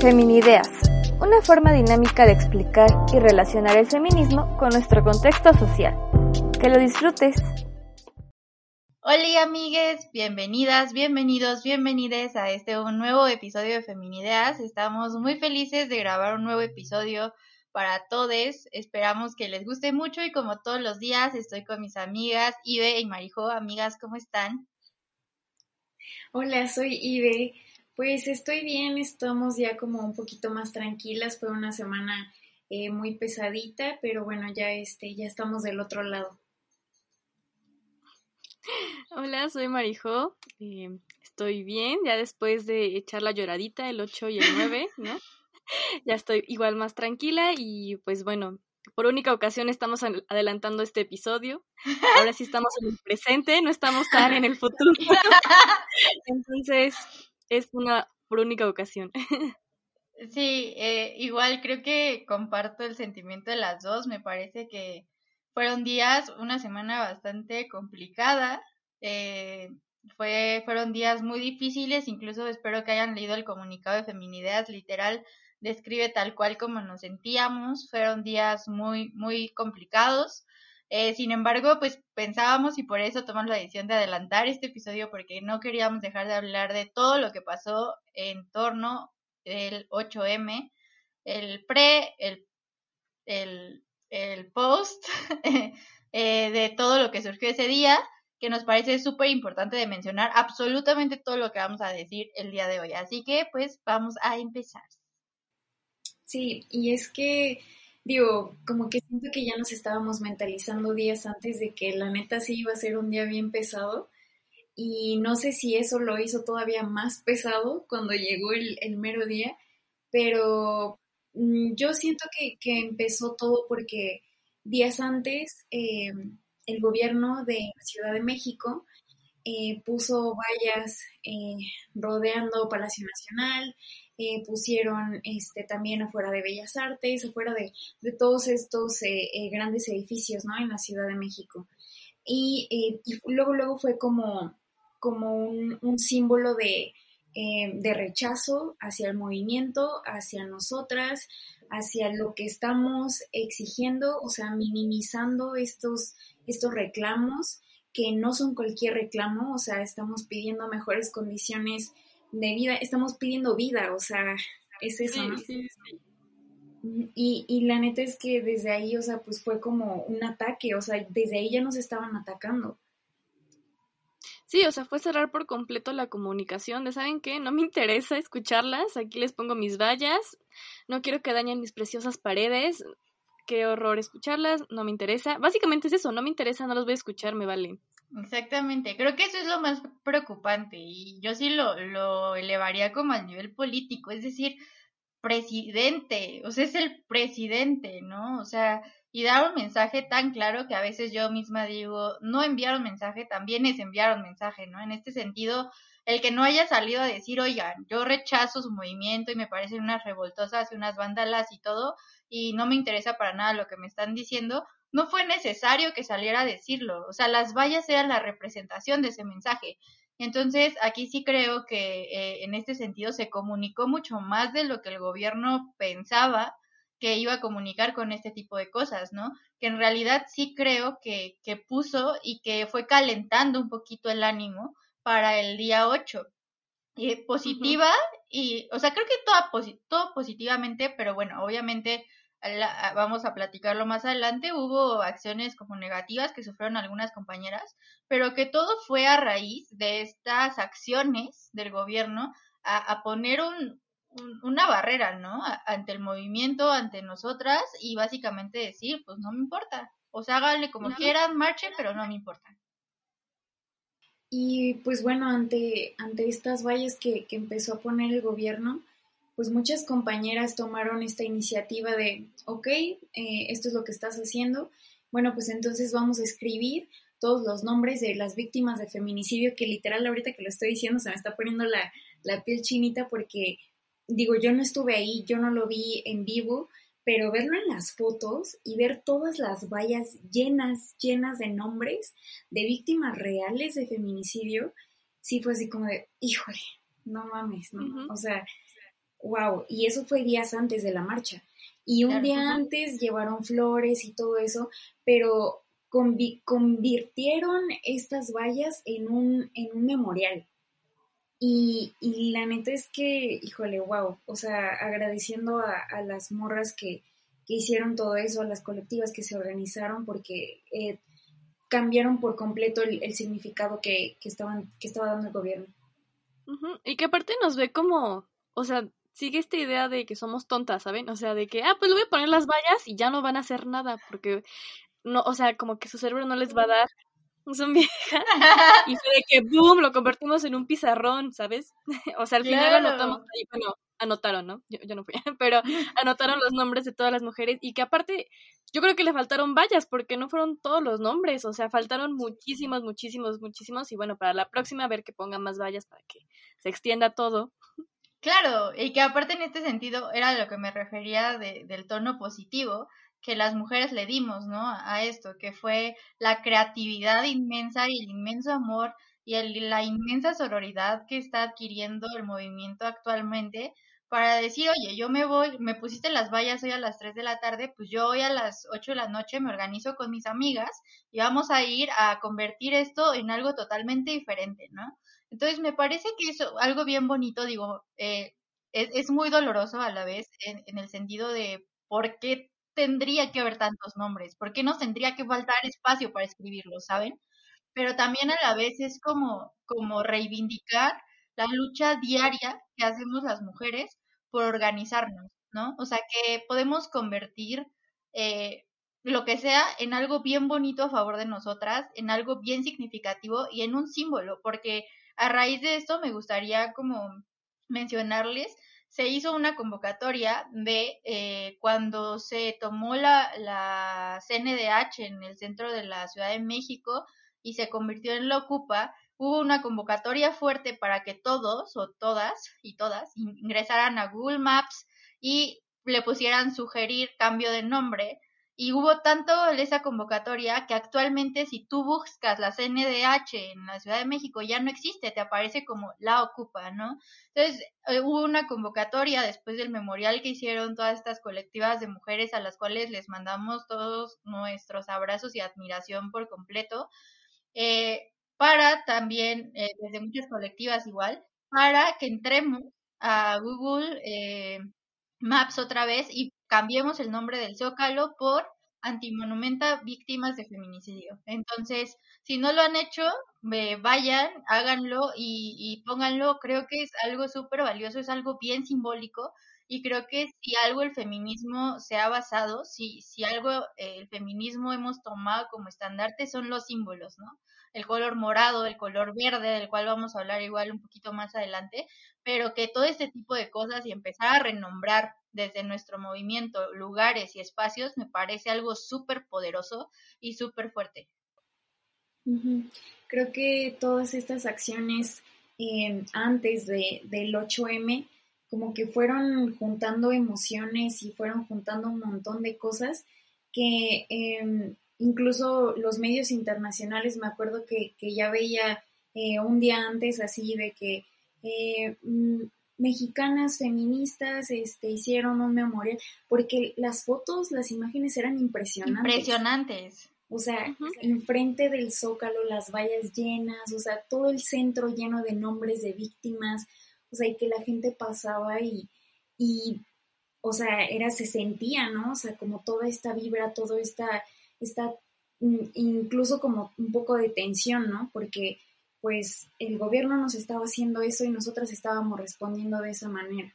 Feminideas, una forma dinámica de explicar y relacionar el feminismo con nuestro contexto social. Que lo disfrutes. Hola amigues, bienvenidas, bienvenidos, bienvenides a este un nuevo episodio de Feminideas. Estamos muy felices de grabar un nuevo episodio para todos. Esperamos que les guste mucho y como todos los días estoy con mis amigas Ibe y Marijo. Amigas, ¿cómo están? Hola, soy Ibe. Pues estoy bien, estamos ya como un poquito más tranquilas, fue una semana eh, muy pesadita, pero bueno, ya este, ya estamos del otro lado. Hola, soy Marijo, eh, estoy bien, ya después de echar la lloradita el 8 y el 9, ¿no? ya estoy igual más tranquila y pues bueno, por única ocasión estamos adelantando este episodio. Ahora sí estamos en el presente, no estamos tan en el futuro. Entonces, es una por única ocasión. Sí, eh, igual creo que comparto el sentimiento de las dos. Me parece que fueron días, una semana bastante complicada. Eh, fue, fueron días muy difíciles, incluso espero que hayan leído el comunicado de Feminideas, literal, describe tal cual como nos sentíamos. Fueron días muy, muy complicados. Eh, sin embargo, pues pensábamos y por eso tomamos la decisión de adelantar este episodio porque no queríamos dejar de hablar de todo lo que pasó en torno del 8M, el pre, el, el, el post, eh, de todo lo que surgió ese día, que nos parece súper importante de mencionar absolutamente todo lo que vamos a decir el día de hoy. Así que pues vamos a empezar. Sí, y es que digo, como que siento que ya nos estábamos mentalizando días antes de que la neta sí iba a ser un día bien pesado. Y no sé si eso lo hizo todavía más pesado cuando llegó el, mero día, pero mm, yo siento que, empezó todo porque días antes eh, el gobierno de Ciudad de México eh, puso vallas eh, rodeando Palacio Nacional, eh, pusieron este, también afuera de Bellas Artes, afuera de, todos estos eh, eh, grandes edificios ¿no? en la Ciudad de México. Y, luego, luego fue como, como un, símbolo de, de, rechazo hacia el movimiento, hacia nosotras, hacia lo que estamos exigiendo, o sea, minimizando estos, estos reclamos que no son cualquier reclamo, o sea, estamos pidiendo mejores condiciones de vida, estamos pidiendo vida, o sea, es eso, ¿no? Y, y la neta es que desde ahí, o sea, pues fue como un ataque, o sea, desde ahí ya nos estaban atacando. Sí, o sea, fue cerrar por completo la comunicación de, ¿saben qué? No me interesa escucharlas, aquí les pongo mis vallas, no quiero que dañen mis preciosas paredes, qué horror escucharlas, no me interesa. Básicamente es eso, no me interesa, no los voy a escuchar, me vale. Exactamente, creo que eso es lo más preocupante y yo sí lo, lo elevaría como al nivel político, es decir, presidente, o sea, es el presidente, ¿no? O sea, y dar un mensaje tan claro que a veces yo misma digo, no enviar un mensaje también es enviar un mensaje, ¿no? En este sentido, el que no haya salido a decir, oigan, yo rechazo su movimiento y me parecen unas revoltosas y unas vándalas y todo, y no me interesa para nada lo que me están diciendo, no fue necesario que saliera a decirlo, o sea, las vallas eran la representación de ese mensaje. Entonces, aquí sí creo que eh, en este sentido se comunicó mucho más de lo que el gobierno pensaba que iba a comunicar con este tipo de cosas, ¿no? Que en realidad sí creo que, que puso y que fue calentando un poquito el ánimo para el día 8. Eh, positiva y, o sea, creo que todo, todo positivamente, pero bueno, obviamente vamos a platicarlo más adelante, hubo acciones como negativas que sufrieron algunas compañeras, pero que todo fue a raíz de estas acciones del gobierno a, poner un, una barrera, ¿no? ante el movimiento, ante nosotras y básicamente decir, pues no me importa, o sea, háganle como quieran, marchen, pero no me importa. Y pues bueno, ante, ante estas vallas que, que empezó a poner el gobierno, pues muchas compañeras tomaron esta iniciativa de, ok, eh, esto es lo que estás haciendo, bueno, pues entonces vamos a escribir todos los nombres de las víctimas de feminicidio, que literal ahorita que lo estoy diciendo se me está poniendo la, la piel chinita porque, digo, yo no estuve ahí, yo no lo vi en vivo, pero verlo en las fotos y ver todas las vallas llenas, llenas de nombres de víctimas reales de feminicidio, sí fue así como de, híjole, no mames, ¿no? O sea, wow, y eso fue días antes de la marcha. Y un día antes llevaron flores y todo eso, pero convirtieron estas vallas en un, en un memorial. Y, y, la neta es que, híjole, wow, o sea, agradeciendo a, las morras que, que, hicieron todo eso, a las colectivas que se organizaron, porque eh, cambiaron por completo el, significado que, que, estaban, que estaba dando el gobierno. Y que aparte nos ve como, o sea, sigue esta idea de que somos tontas, ¿saben? O sea, de que, ah, pues le voy a poner las vallas y ya no van a hacer nada, porque, no, o sea, como que su cerebro no les va a dar son viejas. y fue de que, boom, lo convertimos en un pizarrón, ¿sabes? o sea, al final anotamos ahí, bueno, anotaron, ¿no? Yo, yo no fui, pero anotaron los nombres de todas las mujeres y que aparte, yo creo que le faltaron vallas porque no fueron todos los nombres, o sea, faltaron muchísimos, muchísimos, muchísimos y bueno, para la próxima a ver que pongan más vallas para que se extienda todo. Claro, y que aparte en este sentido era lo que me refería de, del tono positivo, que las mujeres le dimos, ¿no? A esto, que fue la creatividad inmensa y el inmenso amor y la inmensa sororidad que está adquiriendo el movimiento actualmente para decir, oye, yo me voy, me pusiste las vallas hoy a las 3 de la tarde, pues yo hoy a las 8 de la noche me organizo con mis amigas y vamos a ir a convertir esto en algo totalmente diferente, ¿no? Entonces me parece que es algo bien bonito, digo, eh, es, es, muy doloroso a la vez en, el sentido de por qué tendría que haber tantos nombres? ¿Por qué nos tendría que faltar espacio para escribirlos, saben? Pero también a la vez es como, como reivindicar la lucha diaria que hacemos las mujeres por organizarnos, ¿no? O sea, que podemos convertir eh, lo que sea en algo bien bonito a favor de nosotras, en algo bien significativo y en un símbolo, porque a raíz de esto me gustaría como mencionarles se hizo una convocatoria de eh, cuando se tomó la, la CNDH en el centro de la Ciudad de México y se convirtió en la Ocupa, hubo una convocatoria fuerte para que todos o todas y todas ingresaran a Google Maps y le pusieran sugerir cambio de nombre y hubo tanto esa convocatoria que actualmente si tú buscas la CNDH en la Ciudad de México ya no existe, te aparece como la ocupa, ¿no? Entonces eh, hubo una convocatoria después del memorial que hicieron todas estas colectivas de mujeres a las cuales les mandamos todos nuestros abrazos y admiración por completo, eh, para también, eh, desde muchas colectivas igual, para que entremos a Google Maps otra vez y cambiemos el nombre del Zócalo por Antimonumenta Víctimas de Feminicidio. Entonces, si no lo han hecho, vayan, háganlo y, y pónganlo. Creo que es algo súper valioso, es algo bien simbólico y creo que si algo el feminismo se ha basado, si, si algo eh, el feminismo hemos tomado como estandarte son los símbolos, ¿no? El color morado, el color verde, del cual vamos a hablar igual un poquito más adelante, pero que todo este tipo de cosas y empezar a renombrar desde nuestro movimiento lugares y espacios me parece algo súper poderoso y súper fuerte. Creo que todas estas acciones eh, antes de, del 8M como que fueron juntando emociones y fueron juntando un montón de cosas que em, incluso los medios internacionales, me acuerdo que, ya veía eh, un día antes así de que eh, mm, mexicanas feministas este, hicieron un memorial, porque las fotos, las imágenes eran impresionantes. Impresionantes. O sea, enfrente del zócalo, las vallas llenas, o sea, todo el centro lleno de nombres de víctimas, o sea, y que la gente pasaba y, y o sea, era, se sentía, ¿no? O sea, como toda esta vibra, toda esta, esta, mm, incluso como un poco de tensión, ¿no? Porque pues el gobierno nos estaba haciendo eso y nosotras estábamos respondiendo de esa manera.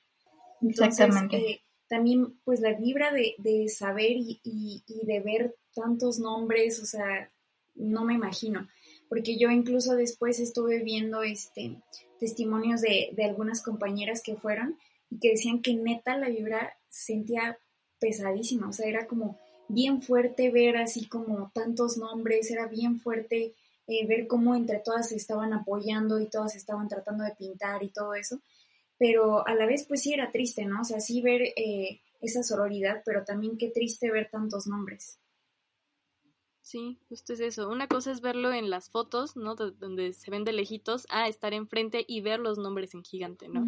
Exactamente. Eh, también pues la vibra de, de saber y, y, de ver tantos nombres, o sea, no me imagino, porque yo incluso después estuve viendo este testimonios de, de algunas compañeras que fueron y que decían que neta la vibra sentía pesadísima, o sea, era como bien fuerte ver así como tantos nombres, era bien fuerte eh, ver cómo entre todas se estaban apoyando y todas estaban tratando de pintar y todo eso, pero a la vez pues sí era triste, ¿no? O sea, sí ver eh, esa sororidad, pero también qué triste ver tantos nombres. Sí, justo es eso. Una cosa es verlo en las fotos, ¿no? donde se ven de lejitos, a estar enfrente y ver los nombres en gigante, ¿no?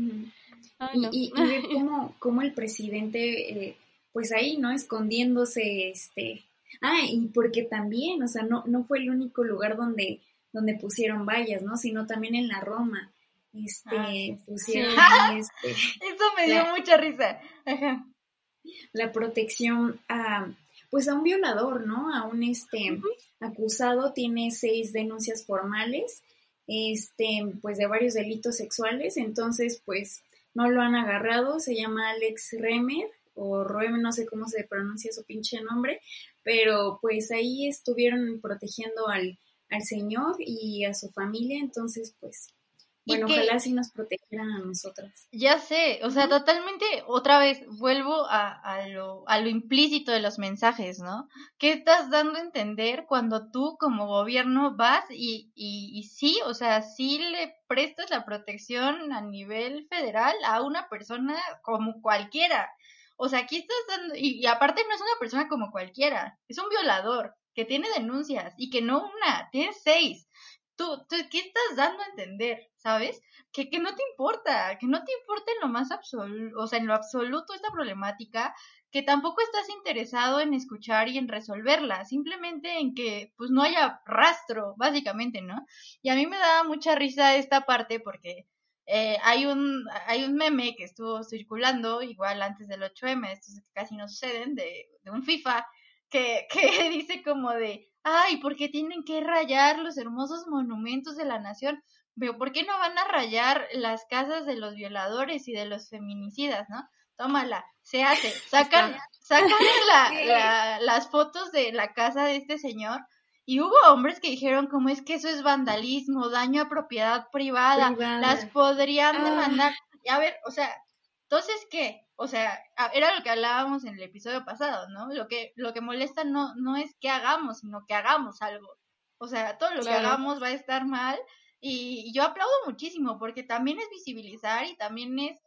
y, ver cómo, cómo el presidente, eh, pues ahí, ¿no? Escondiéndose, este... Ah, y porque también, o sea, no, no fue el único lugar donde, donde pusieron vallas, ¿no? Sino también en la Roma. Este, ah, pusieron... Este, eso me dio mucha risa. La protección a pues a un violador, ¿no? A un este acusado tiene seis denuncias formales, este, pues de varios delitos sexuales, entonces pues no lo han agarrado, se llama Alex Remer o Roem, no sé cómo se pronuncia su pinche nombre, pero pues ahí estuvieron protegiendo al, al señor y a su familia, entonces pues bueno, ojalá sí nos protegieran a nosotras. Ya sé, o sea, totalmente, otra vez, vuelvo a, a, lo, a lo implícito de los mensajes, ¿no? ¿Qué estás dando a entender cuando tú como gobierno vas y, y, y sí, o sea, sí le prestas la protección a nivel federal a una persona como cualquiera? O sea, aquí estás dando, y, y aparte no es una persona como cualquiera, es un violador que tiene denuncias y que no una, tiene seis tú, tú, ¿qué estás dando a entender? ¿Sabes? Que, que no te importa, que no te importa en lo más absoluto, o sea, en lo absoluto esta problemática, que tampoco estás interesado en escuchar y en resolverla, simplemente en que pues no haya rastro, básicamente, ¿no? Y a mí me daba mucha risa esta parte porque eh, hay un hay un meme que estuvo circulando igual antes del 8M, estos que casi no suceden, de, de un FIFA, que, que dice como de, ay, ¿por qué tienen que rayar los hermosos monumentos de la nación? Pero ¿por qué no van a rayar las casas de los violadores y de los feminicidas, no? Tómala, se hace, sacan, sacan la, las fotos de la casa de este señor y hubo hombres que dijeron como es que eso es vandalismo, daño a propiedad privada, las podrían ah. demandar. Y a ver, o sea, entonces, ¿qué? O sea, era lo que hablábamos en el episodio pasado, ¿no? Lo que, lo que molesta no, no es que hagamos, sino que hagamos algo. O sea, todo lo que hagamos va a estar mal. Y, yo aplaudo muchísimo porque también es visibilizar y también es,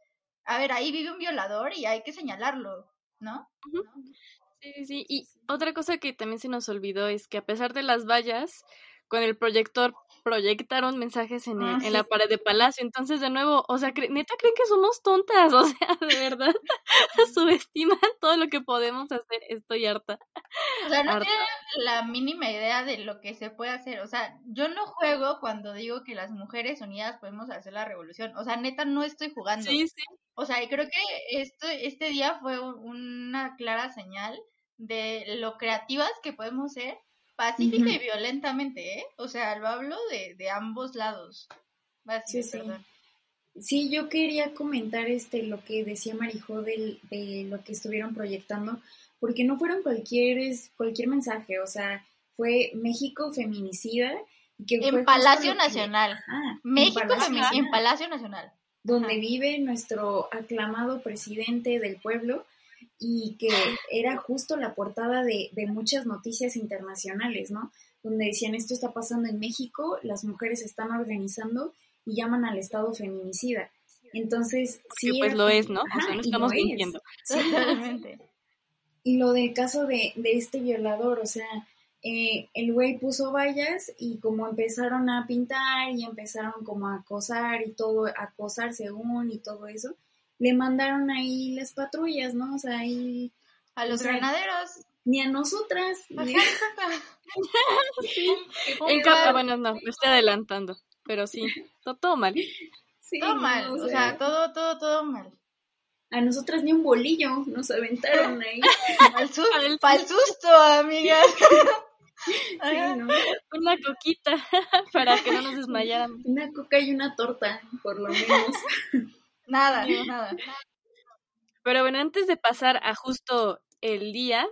a ver, ahí vive un violador y hay que señalarlo, ¿no? Sí, sí, sí. Y otra cosa que también se nos olvidó es que a pesar de las vallas, con el proyector proyectaron mensajes en, ah, en la pared de Palacio. Entonces, de nuevo, o sea, neta creen que somos tontas, o sea, de verdad, subestiman todo lo que podemos hacer. Estoy harta. O sea, no tienen la mínima idea de lo que se puede hacer. O sea, yo no juego cuando digo que las mujeres unidas podemos hacer la revolución. O sea, neta, no estoy jugando. Sí, sí. O sea, y creo que esto, este día fue una clara señal de lo creativas que podemos ser pacífica y violentamente, ¿eh? O sea, lo hablo de, de ambos lados. sí, sí. sí, yo quería comentar este lo que decía Marijó de, de lo que estuvieron proyectando, porque no fueron cualquier, cualquier mensaje, o sea, fue México feminicida. Que en Palacio Nacional. ah, México en Palacio, en Palacio Nacional. Donde vive nuestro aclamado presidente del pueblo y que era justo la portada de, de, muchas noticias internacionales, ¿no? Donde decían esto está pasando en México, las mujeres están organizando y llaman al Estado feminicida. Entonces, sí. pues lo es, ¿no? o sea, no estamos mintiendo. y lo del caso de, de este violador, o sea, eh, el güey puso vallas y como empezaron a pintar y empezaron como a acosar y todo, a acosar según y todo eso, le mandaron ahí las patrullas, ¿no? O sea, ahí... A los granaderos. Ni a nosotras. sí. bueno, no, me estoy adelantando, pero sí, todo, mal. Sí, todo mal, o, sea, todo, todo, todo mal. A nosotras ni un bolillo nos aventaron ahí. Al susto, susto, amigas. Sí, ¿no? Una coquita para que no nos desmayaran. Una coca y una torta, por lo menos. Nada, nada. Pero bueno, antes de pasar a justo el día,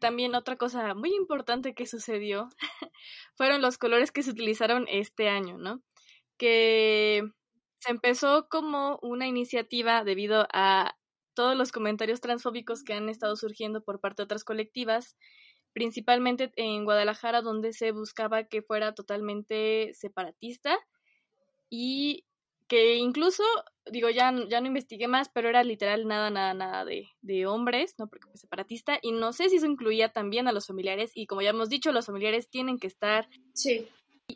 también otra cosa muy importante que sucedió fueron los colores que se utilizaron este año, ¿no? Que se empezó como una iniciativa debido a todos los comentarios transfóbicos que han estado surgiendo por parte de otras colectivas, principalmente en Guadalajara, donde se buscaba que fuera totalmente separatista y que incluso, digo, ya, ya no investigué más, pero era literal nada, nada, nada de, de hombres, ¿no? Porque fue separatista, y no sé si eso incluía también a los familiares, y como ya hemos dicho, los familiares tienen que estar Sí.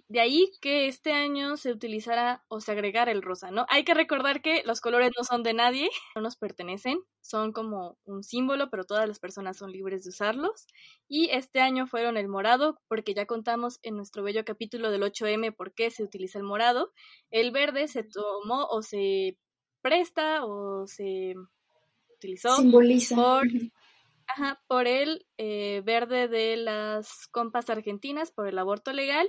De ahí que este año se utilizara o se agregara el rosa, ¿no? Hay que recordar que los colores no son de nadie, no nos pertenecen, son como un símbolo, pero todas las personas son libres de usarlos. Y este año fueron el morado, porque ya contamos en nuestro bello capítulo del 8M por qué se utiliza el morado. El verde se tomó o se presta o se utilizó Simboliza. por. Ajá, por el eh, verde de las compas argentinas, por el aborto legal,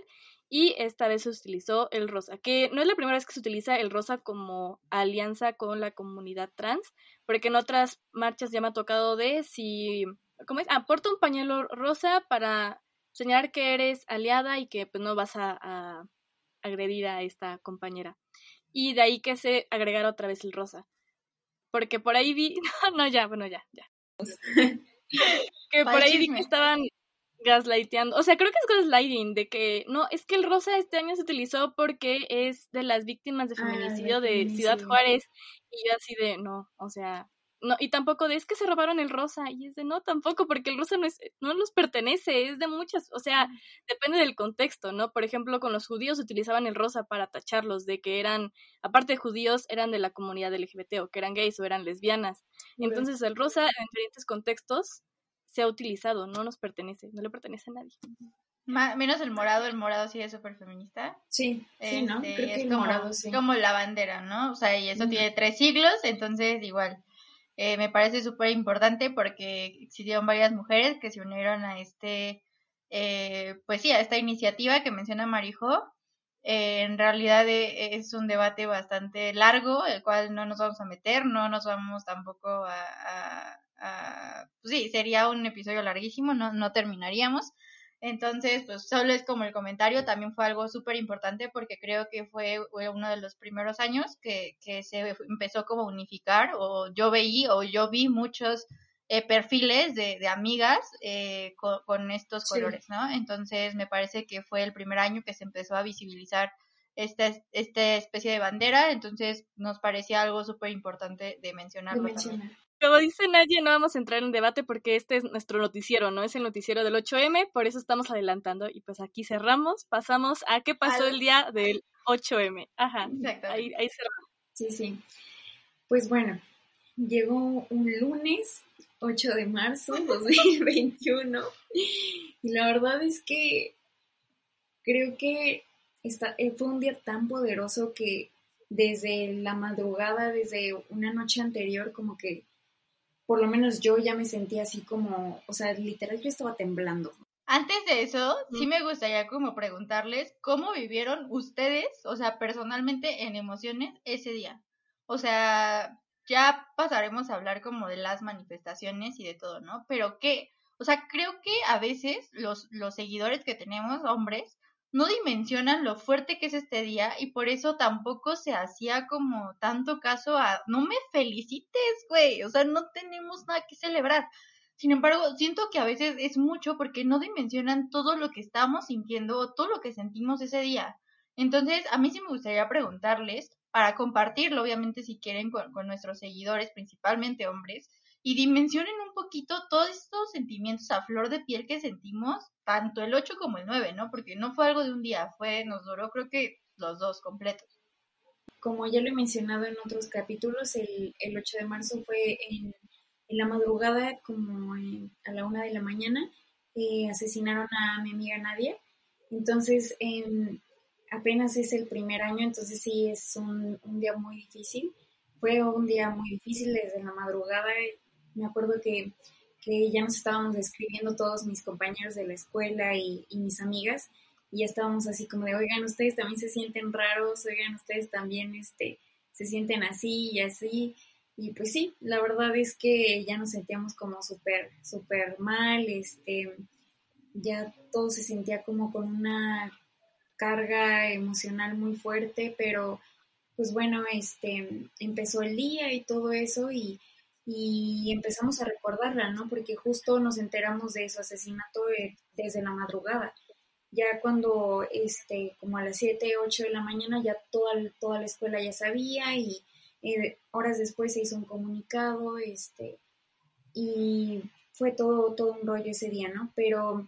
y esta vez se utilizó el rosa, que no es la primera vez que se utiliza el rosa como alianza con la comunidad trans, porque en otras marchas ya me ha tocado de si, ¿cómo es? Ah, porta un pañuelo rosa para señalar que eres aliada y que pues no vas a, a agredir a esta compañera. Y de ahí que se agregara otra vez el rosa. Porque por ahí vi, no, no, ya, bueno, ya, ya que por ¿Cuál ahí vi que estaban gaslighteando, o sea, creo que es gaslighting, de que no, es que el rosa este año se utilizó porque es de las víctimas de Ah, de feminicidio de Ciudad. Juárez, y yo así de, no, o sea, no, y tampoco de, es que se robaron el rosa, y es de, no, tampoco, porque el rosa no es, no nos pertenece, es de muchas, o sea, depende del contexto, ¿no? Por ejemplo, con los judíos utilizaban el rosa para tacharlos de que eran, aparte de judíos, eran de la comunidad LGBT, o que eran gays o eran lesbianas. Entonces el rosa en diferentes contextos se ha utilizado, no nos pertenece, no le pertenece a nadie. Ma- menos el morado, el morado sí es súper feminista. Sí, sí, ¿no? Este, Creo que es el como, morado sí. como la bandera, ¿no? O sea, y eso tiene tres siglos, entonces igual. Eh, me parece súper importante porque existieron varias mujeres que se unieron a este, eh, pues sí, a esta iniciativa que menciona Marijo. Eh, en realidad eh, es un debate bastante largo, el cual no nos vamos a meter, no nos vamos tampoco a... a- a- pues sí, sería un episodio larguísimo, no, no terminaríamos. Entonces, pues solo es como el comentario, también fue algo súper importante porque creo que fue fue uno de los primeros años que, que se empezó como a unificar o yo veí o yo vi muchos eh, perfiles de, de amigas eh, con, con estos Sí. colores, ¿no? Entonces me parece que fue el primer año que se empezó a visibilizar esta, esta especie de bandera, entonces nos parecía algo súper importante de de mencionarlo también. mencionar. Como dice Naye, no vamos a entrar en debate porque este es nuestro noticiero, ¿no? Es el noticiero del 8M, por eso estamos adelantando. Y pues aquí cerramos, pasamos a qué pasó Al- el día del 8M. Ajá, Exactamente. ahí, ahí cerramos. Sí, sí. Pues bueno, llegó un lunes, 8 de marzo 2021, y la verdad es que creo que esta, eh, fue un día tan poderoso que desde la madrugada, desde una noche anterior, como que por lo menos yo ya me sentía así como, o sea, literal yo estaba temblando. Antes de eso, sí me gustaría como preguntarles cómo vivieron ustedes, o sea, personalmente en emociones ese día. O sea, ya pasaremos a hablar como de las manifestaciones y de todo, ¿no? Pero qué, o sea, creo que a veces los, los seguidores que tenemos, hombres, no dimensionan lo fuerte que es este día y por eso tampoco se hacía como tanto caso a, no me felicites, güey, o sea, no tenemos nada que celebrar. Sin embargo, siento que a veces es mucho porque no dimensionan todo lo que estamos sintiendo o todo lo que sentimos ese día. Entonces, a mí sí me gustaría preguntarles, para compartirlo, obviamente, si quieren, con, con nuestros seguidores, principalmente hombres, y dimensionen un poquito todos estos sentimientos a flor de piel que sentimos, tanto el 8 como el 9, ¿no? Porque no fue algo de un día, fue, nos duró creo que los dos completos. Como ya lo he mencionado en otros capítulos, el, el 8 de marzo fue en, la madrugada, como en- a la una de la mañana, eh, asesinaron a mi amiga Nadia. Entonces, em, apenas es el primer año, entonces sí es un, un día muy difícil. Fue un día muy difícil desde la madrugada. Me acuerdo que, que ya nos estábamos escribiendo todos mis compañeros de la escuela y, y mis amigas y ya estábamos así como de, oigan, ustedes también se sienten raros, oigan, ustedes también este, se sienten así y así. Y pues sí, la verdad es que ya nos sentíamos como súper, súper mal, este, ya todo se sentía como con una carga emocional muy fuerte, pero pues bueno, este, empezó el día y todo eso y, y empezamos a recordarla, ¿no? Porque justo nos enteramos de su asesinato eh, desde la madrugada. Ya cuando, este, como a las 7, 8 de la mañana, ya toda, toda la escuela ya sabía y eh, horas después se hizo un comunicado, este, y fue todo, todo un rollo ese día, ¿no? Pero,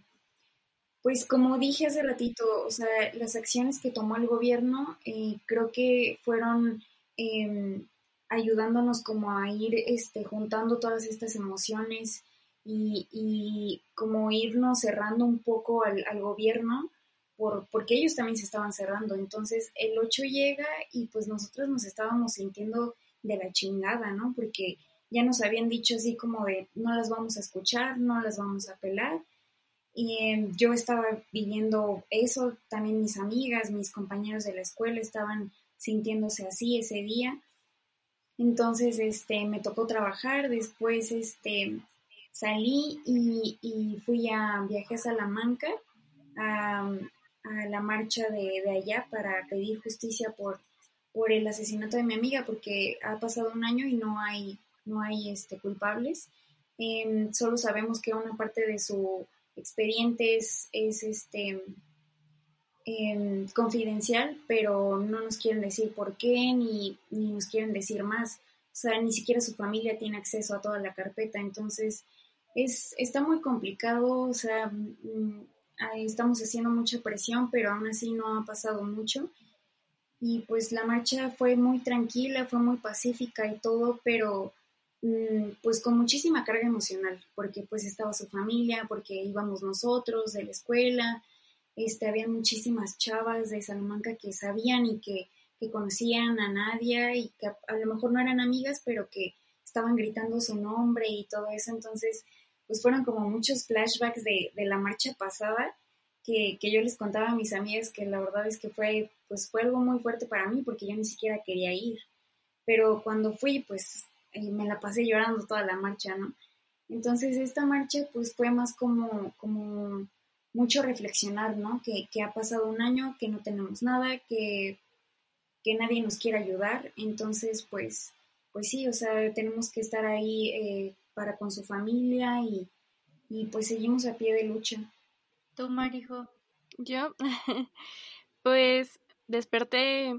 pues como dije hace ratito, o sea, las acciones que tomó el gobierno eh, creo que fueron em, ayudándonos como a ir este, juntando todas estas emociones y, como irnos cerrando un poco al, al gobierno por, porque ellos también se estaban cerrando. Entonces el 8 llega y pues nosotros nos estábamos sintiendo de la chingada, ¿no? Porque ya nos habían dicho así como de no las vamos a escuchar, no las vamos a pelar. Y em, yo estaba viviendo eso, también mis amigas, mis compañeros de la escuela estaban sintiéndose así ese día. Entonces, este, me tocó trabajar, después, este, salí y, fui a, viaje a Salamanca, a, la marcha de, de, allá para pedir justicia por, por el asesinato de mi amiga, porque ha pasado un año y no hay, no hay este, culpables. Em, solo sabemos que una parte de su expediente es, es este, Em, confidencial, pero no nos quieren decir por qué ni, ni nos quieren decir más. O sea, ni siquiera su familia tiene acceso a toda la carpeta, entonces es, está muy complicado, o sea, mm, estamos haciendo mucha presión, pero aún así no ha pasado mucho. Y pues la marcha fue muy tranquila, fue muy pacífica y todo, pero mm, pues con muchísima carga emocional, porque pues estaba su familia, porque íbamos nosotros de la escuela, este, había muchísimas chavas de Salamanca que sabían y que, conocían a Nadia y que a, lo mejor no eran amigas, pero que estaban gritando su nombre y todo eso. Entonces, pues fueron como muchos flashbacks de, la marcha pasada que, yo les contaba a mis amigas que la verdad es que fue, pues fue algo muy fuerte para mí porque yo ni siquiera quería ir. Pero cuando fui, pues eh, me la pasé llorando toda la marcha, ¿no? Entonces esta marcha pues fue más como, como mucho reflexionar, ¿no? Que, ha pasado un año, que no tenemos nada, que, que nadie nos quiere ayudar. Entonces, pues, pues sí, o sea, tenemos que estar ahí eh, para con su familia y, y pues seguimos a pie de lucha. ¿Tú, Marijo? Yo, pues desperté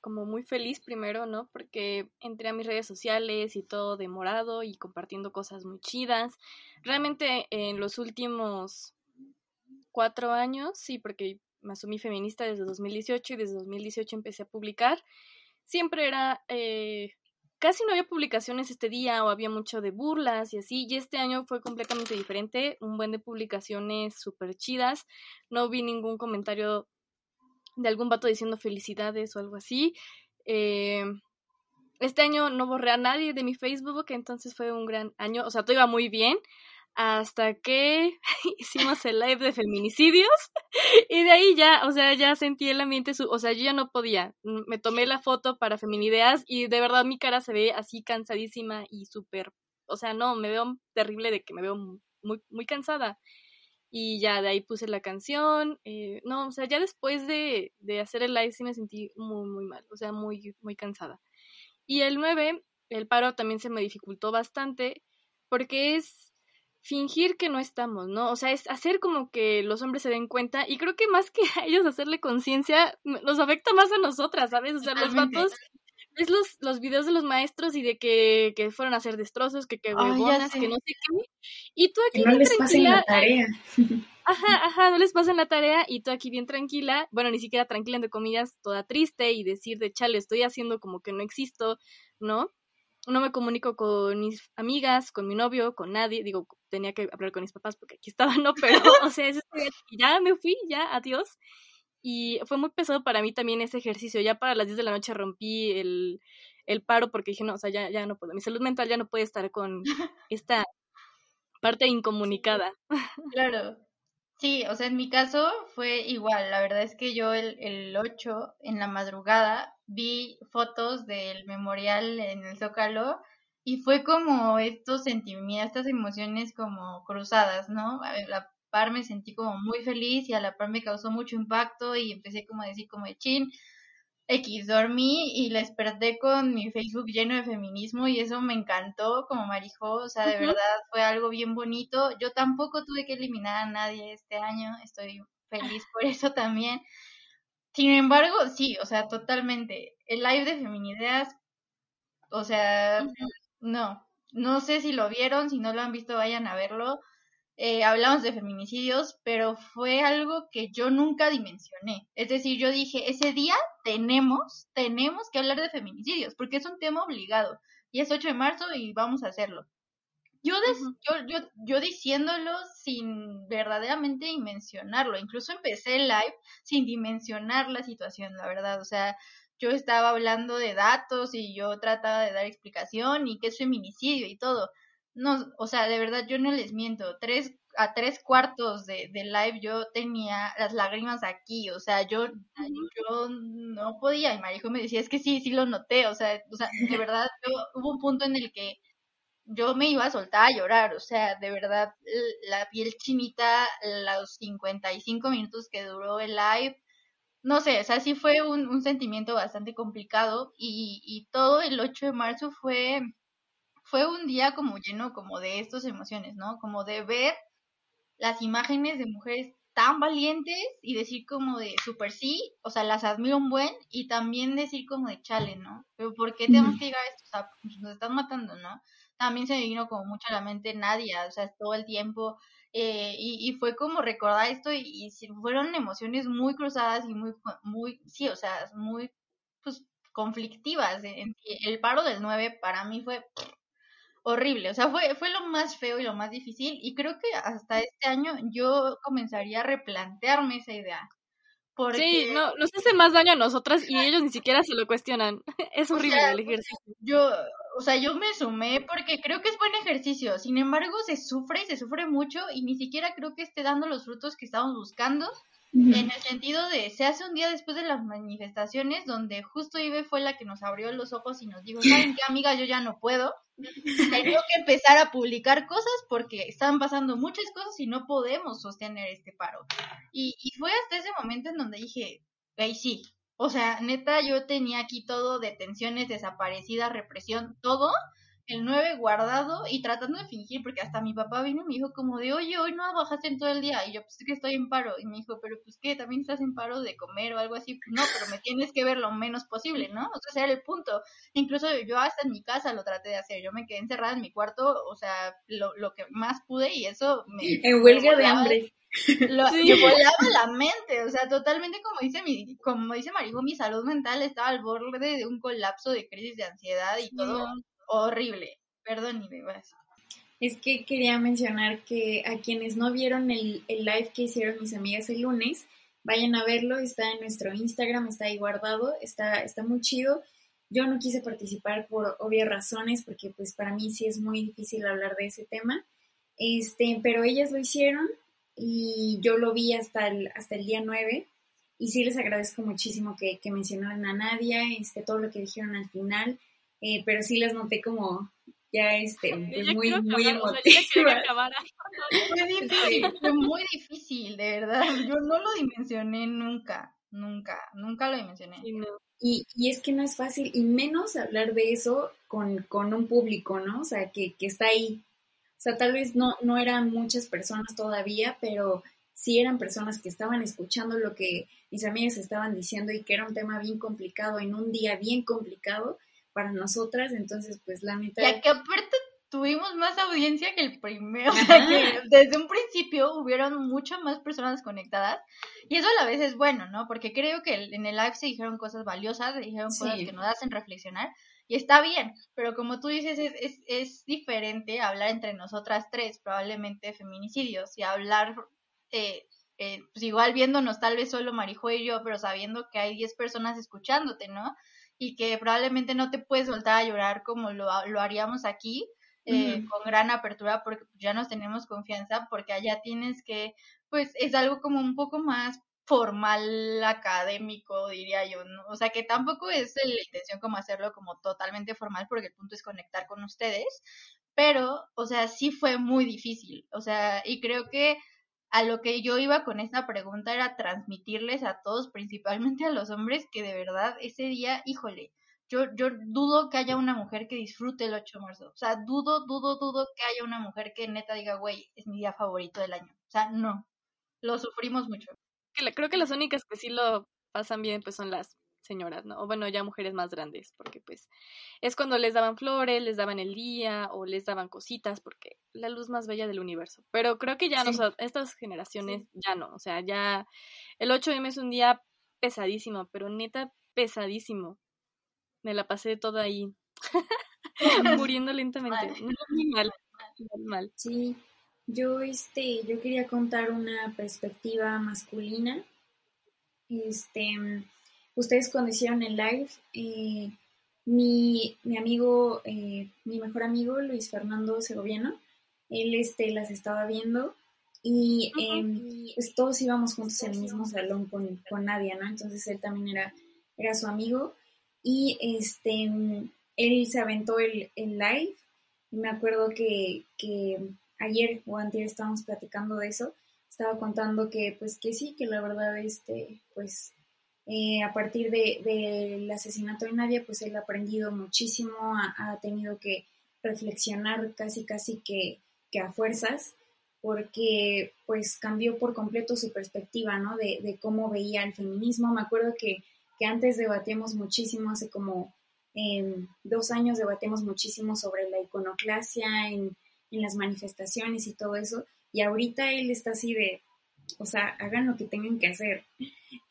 como muy feliz primero, ¿no? Porque entré a mis redes sociales y todo de morado y compartiendo cosas muy chidas. Realmente en los últimos cuatro años, sí, porque me asumí feminista desde 2018 y desde 2018 empecé a publicar. Siempre era, eh, casi no había publicaciones este día o había mucho de burlas y así, y este año fue completamente diferente, un buen de publicaciones súper chidas, no vi ningún comentario de algún vato diciendo felicidades o algo así. Eh, este año no borré a nadie de mi Facebook, entonces fue un gran año, o sea, todo iba muy bien hasta que hicimos el live de feminicidios y de ahí ya, o sea, ya sentí el ambiente, su o sea, yo ya no podía, me tomé la foto para Feminideas y de verdad mi cara se ve así cansadísima y súper, o sea, no, me veo terrible de que me veo muy, muy cansada y ya de ahí puse la canción, eh, no, o sea, ya después de, de hacer el live sí me sentí muy, muy mal, o sea, muy, muy cansada. Y el 9, el paro también se me dificultó bastante porque es fingir que no estamos, ¿no? O sea, es hacer como que los hombres se den cuenta y creo que más que a ellos hacerle conciencia, nos afecta más a nosotras, ¿sabes? O sea, los vatos ves los, los videos de los maestros y de que, que fueron a hacer destrozos, que que huevonas, que no sé qué. Y tú aquí que no les pasen la tarea. Ajá, ajá, no les pasen la tarea y tú aquí bien tranquila, bueno, ni siquiera tranquila, entre comillas, toda triste y decir de chale, estoy haciendo como que no existo, ¿no? No me comunico con mis amigas, con mi novio, con nadie. Digo, tenía que hablar con mis papás porque aquí estaban, ¿no? Pero, o sea, ya me fui, ya, adiós. Y fue muy pesado para mí también ese ejercicio. Ya para las 10 de la noche rompí el, el paro porque dije, no, o sea, ya, ya no puedo. Mi salud mental ya no puede estar con esta parte incomunicada. Claro. Sí, o sea, en mi caso fue igual. La verdad es que yo el, el 8 en la madrugada vi fotos del memorial en el Zócalo y fue como estos sentimientos, estas emociones como cruzadas, ¿no? A la par me sentí como muy feliz y a la par me causó mucho impacto y empecé como a decir como de chin, X, dormí y desperté con mi Facebook lleno de feminismo y eso me encantó como Marijo, o sea, de verdad fue algo bien bonito. Yo tampoco tuve que eliminar a nadie este año, estoy feliz por eso también. Sin embargo, sí, o sea, totalmente. El live de Feminideas, o sea, no, no sé si lo vieron, si no lo han visto, vayan a verlo. Eh, hablamos de feminicidios, pero fue algo que yo nunca dimensioné. Es decir, yo dije, ese día tenemos, tenemos que hablar de feminicidios, porque es un tema obligado. Y es 8 de marzo y vamos a hacerlo. Yo, yo, yo, yo diciéndolo sin verdaderamente dimensionarlo. Incluso empecé el live sin dimensionar la situación, la verdad. O sea, yo estaba hablando de datos y yo trataba de dar explicación y qué es feminicidio y todo no, o sea, de verdad yo no les miento, tres, a tres cuartos de, de live yo tenía las lágrimas aquí, o sea, yo, yo no podía, y Marijo me decía, es que sí, sí lo noté, o sea, o sea, de verdad, yo, hubo un punto en el que yo me iba a soltar a llorar, o sea, de verdad, la piel chinita, los 55 minutos que duró el live, no sé, o sea, sí fue un, un sentimiento bastante complicado y, y todo el 8 de marzo fue fue un día como lleno como de estas emociones, ¿no? Como de ver las imágenes de mujeres tan valientes y decir como de super sí, o sea, las admiro un buen y también decir como de chale, ¿no? Pero ¿por qué tenemos que llegar a esto? O sea, pues, nos están matando, ¿no? También se me vino como mucho a la mente Nadia, o sea, todo el tiempo, eh, y, y, fue como recordar esto y, y, fueron emociones muy cruzadas y muy, muy, sí, o sea, muy, pues, conflictivas. El paro del 9 para mí fue horrible, o sea, fue, fue lo más feo y lo más difícil y creo que hasta este año yo comenzaría a replantearme esa idea. Porque... Sí, no, nos hace más daño a nosotras y ellos ni siquiera se lo cuestionan. Es horrible el ejercicio. Yo, o sea, yo me sumé porque creo que es buen ejercicio. Sin embargo, se sufre y se sufre mucho y ni siquiera creo que esté dando los frutos que estamos buscando. En el sentido de, se hace un día después de las manifestaciones donde justo Ibe fue la que nos abrió los ojos y nos dijo, ¿saben qué amiga? Yo ya no puedo. Tengo que empezar a publicar cosas porque están pasando muchas cosas y no podemos sostener este paro. Y, y fue hasta ese momento en donde dije, ahí sí. O sea, neta, yo tenía aquí todo, detenciones, desaparecidas, represión, todo el 9 guardado y tratando de fingir, porque hasta mi papá vino y me dijo como de, oye, hoy no bajaste en todo el día. Y yo, pues que estoy en paro. Y me dijo, pero pues que también estás en paro de comer o algo así. No, pero me tienes que ver lo menos posible, ¿no? O sea, ese era el punto. Incluso yo hasta en mi casa lo traté de hacer. Yo me quedé encerrada en mi cuarto, o sea, lo, lo que más pude y eso me... En huelga de hambre. Lo, sí. volaba la mente, o sea, totalmente como dice mi, como dice Marigo, mi salud mental estaba al borde de un colapso de crisis de ansiedad y todo horrible. Perdón, y vas. Es que quería mencionar que a quienes no vieron el, el, live que hicieron mis amigas el lunes, vayan a verlo, está en nuestro Instagram, está ahí guardado, está, está muy chido. Yo no quise participar por obvias razones, porque pues para mí sí es muy difícil hablar de ese tema, este, pero ellas lo hicieron y yo lo vi hasta el, hasta el día 9 y sí les agradezco muchísimo que, que mencionaran a Nadia, este, todo lo que dijeron al final eh, pero sí las noté como ya este, pues muy, muy emotivas. Fue difícil, fue muy difícil, de verdad. Yo no lo dimensioné nunca, nunca, nunca lo dimensioné. Y, y, es que no es fácil, y menos hablar de eso con, con un público, ¿no? O sea, que, que está ahí. O sea, tal vez no, no eran muchas personas todavía, pero sí eran personas que estaban escuchando lo que mis amigas estaban diciendo y que era un tema bien complicado en un día bien complicado para nosotras, entonces pues la mitad... Y que aparte tuvimos más audiencia que el primero, o sea que desde un principio hubieron muchas más personas conectadas y eso a la vez es bueno, ¿no? Porque creo que en el live se dijeron cosas valiosas, se dijeron cosas que nos hacen reflexionar y está bien, pero como tú dices, es, es, es diferente hablar entre nosotras tres, probablemente de feminicidios, y hablar, eh, eh, pues igual viéndonos tal vez solo Marijo y yo, pero sabiendo que hay 10 personas escuchándote, ¿no? Y que probablemente no te puedes soltar a llorar como lo, lo haríamos aquí, eh, con gran apertura, porque ya nos tenemos confianza, porque allá tienes que, pues es algo como un poco más formal académico, diría yo, ¿no? O sea, que tampoco es la intención como hacerlo como totalmente formal, porque el punto es conectar con ustedes, pero, o sea, sí fue muy difícil, o sea, y creo que a lo que yo iba con esta pregunta era transmitirles a todos, principalmente a los hombres, que de verdad ese día, híjole, yo, yo dudo que haya una mujer que disfrute el 8 de marzo. O sea, dudo, dudo, dudo que haya una mujer que neta diga, güey, es mi día favorito del año. O sea, no. Lo sufrimos mucho. Creo que las únicas que sí lo pasan bien, pues son las señoras, ¿no? O bueno, ya mujeres más grandes, porque pues es cuando les daban flores, les daban el día o les daban cositas, porque la luz más bella del universo. Pero creo que ya no, estas generaciones ya no, o sea, ya el 8M es un día pesadísimo, pero neta pesadísimo. Me la pasé toda ahí, muriendo lentamente. Muy mal, mal. Sí, yo, este, yo quería contar una perspectiva masculina. Este, ustedes cuando hicieron el live, eh, mi, mi, amigo, eh, mi mejor amigo Luis Fernando Segoviano, él este, las estaba viendo y em, pues todos íbamos juntos en el mismo salón con, con, Nadia, ¿no? Entonces él también era, era su amigo y este, él se aventó el, el live. Y me acuerdo que, que ayer o antes estábamos platicando de eso, estaba contando que pues que sí, que la verdad este, pues eh, a partir del de, asesinato de Nadia, pues él ha aprendido muchísimo, ha, tenido que reflexionar casi casi que, que, a fuerzas, porque pues cambió por completo su perspectiva, ¿no? De, de cómo veía el feminismo. Me acuerdo que, que antes debatíamos muchísimo, hace como eh, dos años debatíamos muchísimo sobre la iconoclasia en, en las manifestaciones y todo eso, y ahorita él está así de, o sea, hagan lo que tengan que hacer.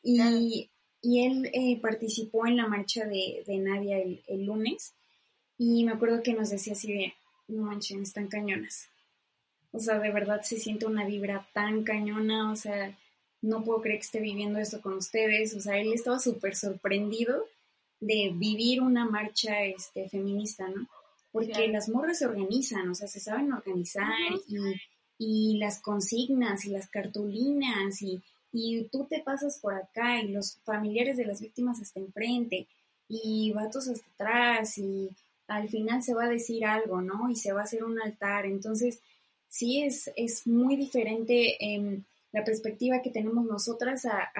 Y, y él eh, participó en la marcha de, de Nadia el, el, lunes y me acuerdo que nos decía así de, no manchen, están cañonas. O sea, de verdad se siente una vibra tan cañona, o sea, no puedo creer que esté viviendo esto con ustedes. O sea, él estaba súper sorprendido de vivir una marcha este, feminista, ¿no? Porque las morras se organizan, o sea, se saben organizar y, y las consignas y las cartulinas y y tú te pasas por acá y los familiares de las víctimas hasta enfrente y vatos hasta atrás y al final se va a decir algo, ¿no? Y se va a hacer un altar. Entonces, sí es, es muy diferente em, la perspectiva que tenemos nosotras a,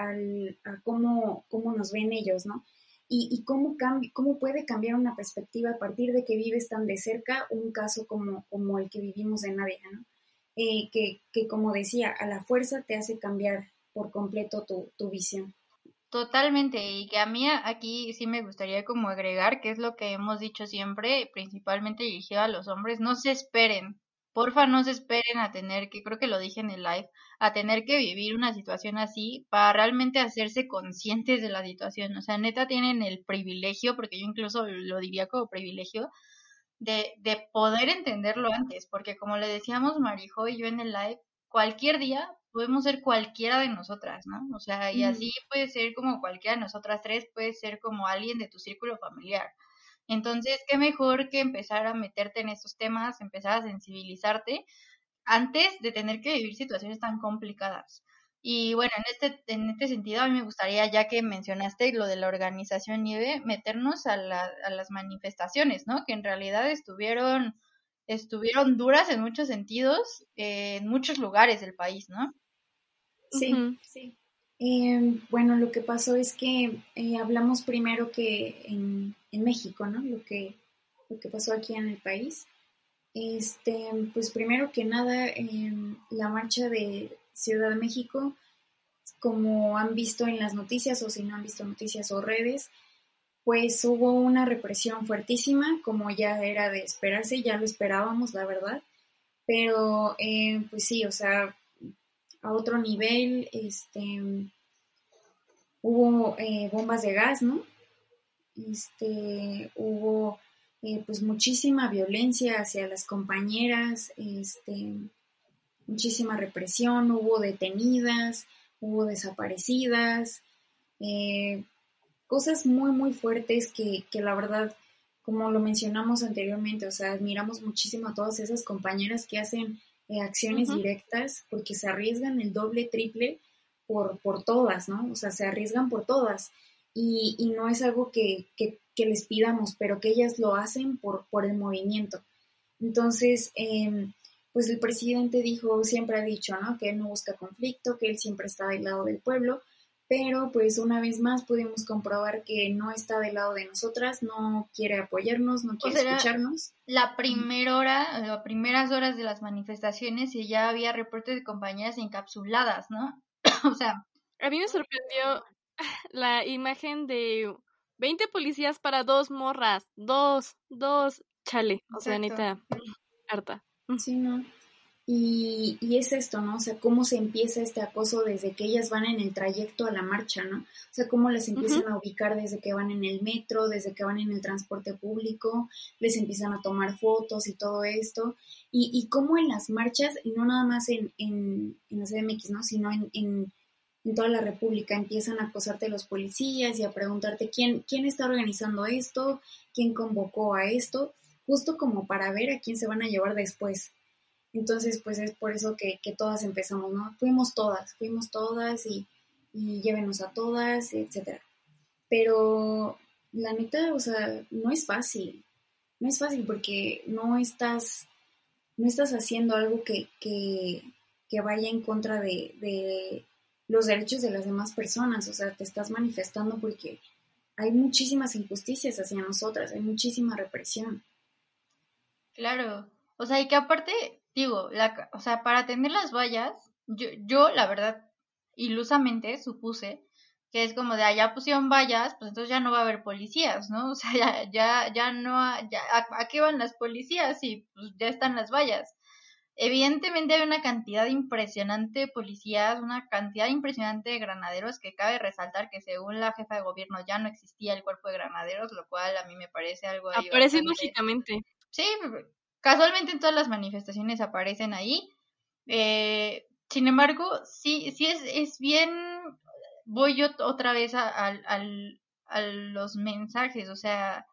cómo, cómo, nos ven ellos, ¿no? Y, y cómo, cómo puede cambiar una perspectiva a partir de que vives tan de cerca un caso como, como el que vivimos en Nadia, ¿no? Eh, que, que, como decía, a la fuerza te hace cambiar por completo tu, tu visión. Totalmente, y que a mí aquí sí me gustaría como agregar, que es lo que hemos dicho siempre, principalmente dirigido a los hombres, no se esperen, porfa no se esperen a tener que, creo que lo dije en el live, a tener que vivir una situación así para realmente hacerse conscientes de la situación, o sea, neta tienen el privilegio, porque yo incluso lo diría como privilegio, de, de poder entenderlo antes, porque como le decíamos Marijo y yo en el live, cualquier día podemos ser cualquiera de nosotras, ¿no? O sea, y así puede ser como cualquiera de nosotras tres, puede ser como alguien de tu círculo familiar. Entonces, qué mejor que empezar a meterte en estos temas, empezar a sensibilizarte antes de tener que vivir situaciones tan complicadas. Y bueno, en este, en este sentido, a mí me gustaría, ya que mencionaste lo de la organización Nieve, meternos a, a las manifestaciones, ¿no? Que en realidad estuvieron, estuvieron duras en muchos sentidos, eh, en muchos lugares del país, ¿no? Sí, sí. Em, bueno, lo que pasó es que eh, hablamos primero que en, México, ¿no? Lo que, lo que pasó aquí en el país. Este, pues primero que nada, em, la marcha de Ciudad de México, como han visto en las noticias o si no han visto noticias o redes, pues hubo una represión fuertísima, como ya era de esperarse, ya lo esperábamos, la verdad. Pero, eh, pues sí, o sea, a otro nivel, este, hubo eh, bombas de gas, ¿no? Este, hubo eh, pues muchísima violencia hacia las compañeras, este, muchísima represión, hubo detenidas, hubo desaparecidas, eh, cosas muy, muy fuertes que, que, la verdad, como lo mencionamos anteriormente, o sea, admiramos muchísimo a todas esas compañeras que hacen eh, acciones directas porque se arriesgan el doble, triple por, por todas, ¿no? O sea, se arriesgan por todas y, y no es algo que, que, les pidamos, pero que ellas lo hacen por, por el movimiento. Entonces, em, pues el presidente dijo, siempre ha dicho, ¿no? Que él no busca conflicto, que él siempre está del lado del pueblo, pero pues una vez más pudimos comprobar que no está del lado de nosotras, no quiere apoyarnos, no quiere escucharnos. La primera hora, las primeras horas de las manifestaciones y ya había reportes de compañías encapsuladas, ¿no? o sea... A mí me sorprendió la imagen de 20 policías para dos morras, dos, dos, chale, o sea, neta, harta. Sí, no. Y, y, es esto, ¿no? O sea, cómo se empieza este acoso desde que ellas van en el trayecto a la marcha, ¿no? O sea, cómo las empiezan a ubicar desde que van en el metro, desde que van en el transporte público, les empiezan a tomar fotos y todo esto. Y, y cómo en las marchas, y no nada más en, en, en la CDMX, ¿no? Sino en, en, en, toda la República, empiezan a acosarte los policías y a preguntarte quién, quién está organizando esto, quién convocó a esto, justo como para ver a quién se van a llevar después. Entonces, pues es por eso que, todas empezamos, ¿no? Fuimos todas, fuimos todas y, y llévenos a todas, etcétera. Pero la neta, o sea, no es fácil. No es fácil porque no estás, no estás haciendo algo que, que, que vaya en contra de, de los derechos de las demás personas. O sea, te estás manifestando porque hay muchísimas injusticias hacia nosotras, hay muchísima represión. Claro, o sea, y que aparte digo, la, o sea, para tener las vallas, yo, yo la verdad, ilusamente supuse que es como de allá ah, pusieron vallas, pues entonces ya no va a haber policías, ¿no? O sea, ya, ya, ya no, ya, ¿a, qué van las policías? Y pues ya están las vallas. Evidentemente hay una cantidad impresionante de policías, una cantidad impresionante de granaderos que cabe resaltar que según la jefa de gobierno ya no existía el cuerpo de granaderos, lo cual a mí me parece algo... Aparece lógicamente. Sí, Casualmente en todas las manifestaciones aparecen ahí. Eh, sin embargo, sí, sí es, es bien, voy yo otra vez a, los mensajes, o sea,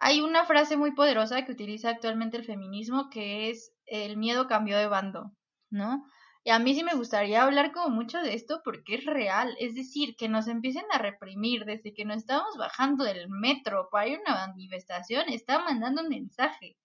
hay una frase muy poderosa que utiliza actualmente el feminismo que es el miedo cambió de bando, ¿no? Y a mí sí me gustaría hablar como mucho de esto porque es real, es decir, que nos empiecen a reprimir desde que nos estamos bajando del metro para ir a una manifestación, está mandando un mensaje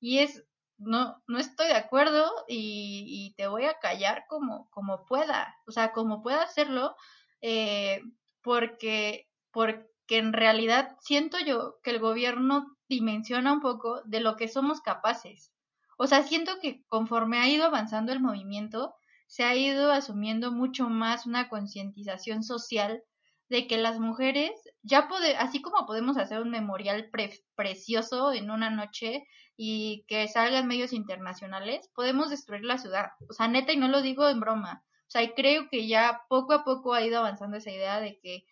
y es, no, no estoy de acuerdo y, te voy a callar como, como pueda, o sea, como pueda hacerlo, eh, porque, porque en realidad siento yo que el gobierno dimensiona un poco de lo que somos capaces. O sea, siento que conforme ha ido avanzando el movimiento, se ha ido asumiendo mucho más una concientización social de que las mujeres, ya así como podemos hacer un memorial precioso en una noche y que salgan medios internacionales, podemos destruir la ciudad. O sea, neta, y no lo digo en broma. O sea, creo que ya poco a poco ha ido avanzando esa idea de que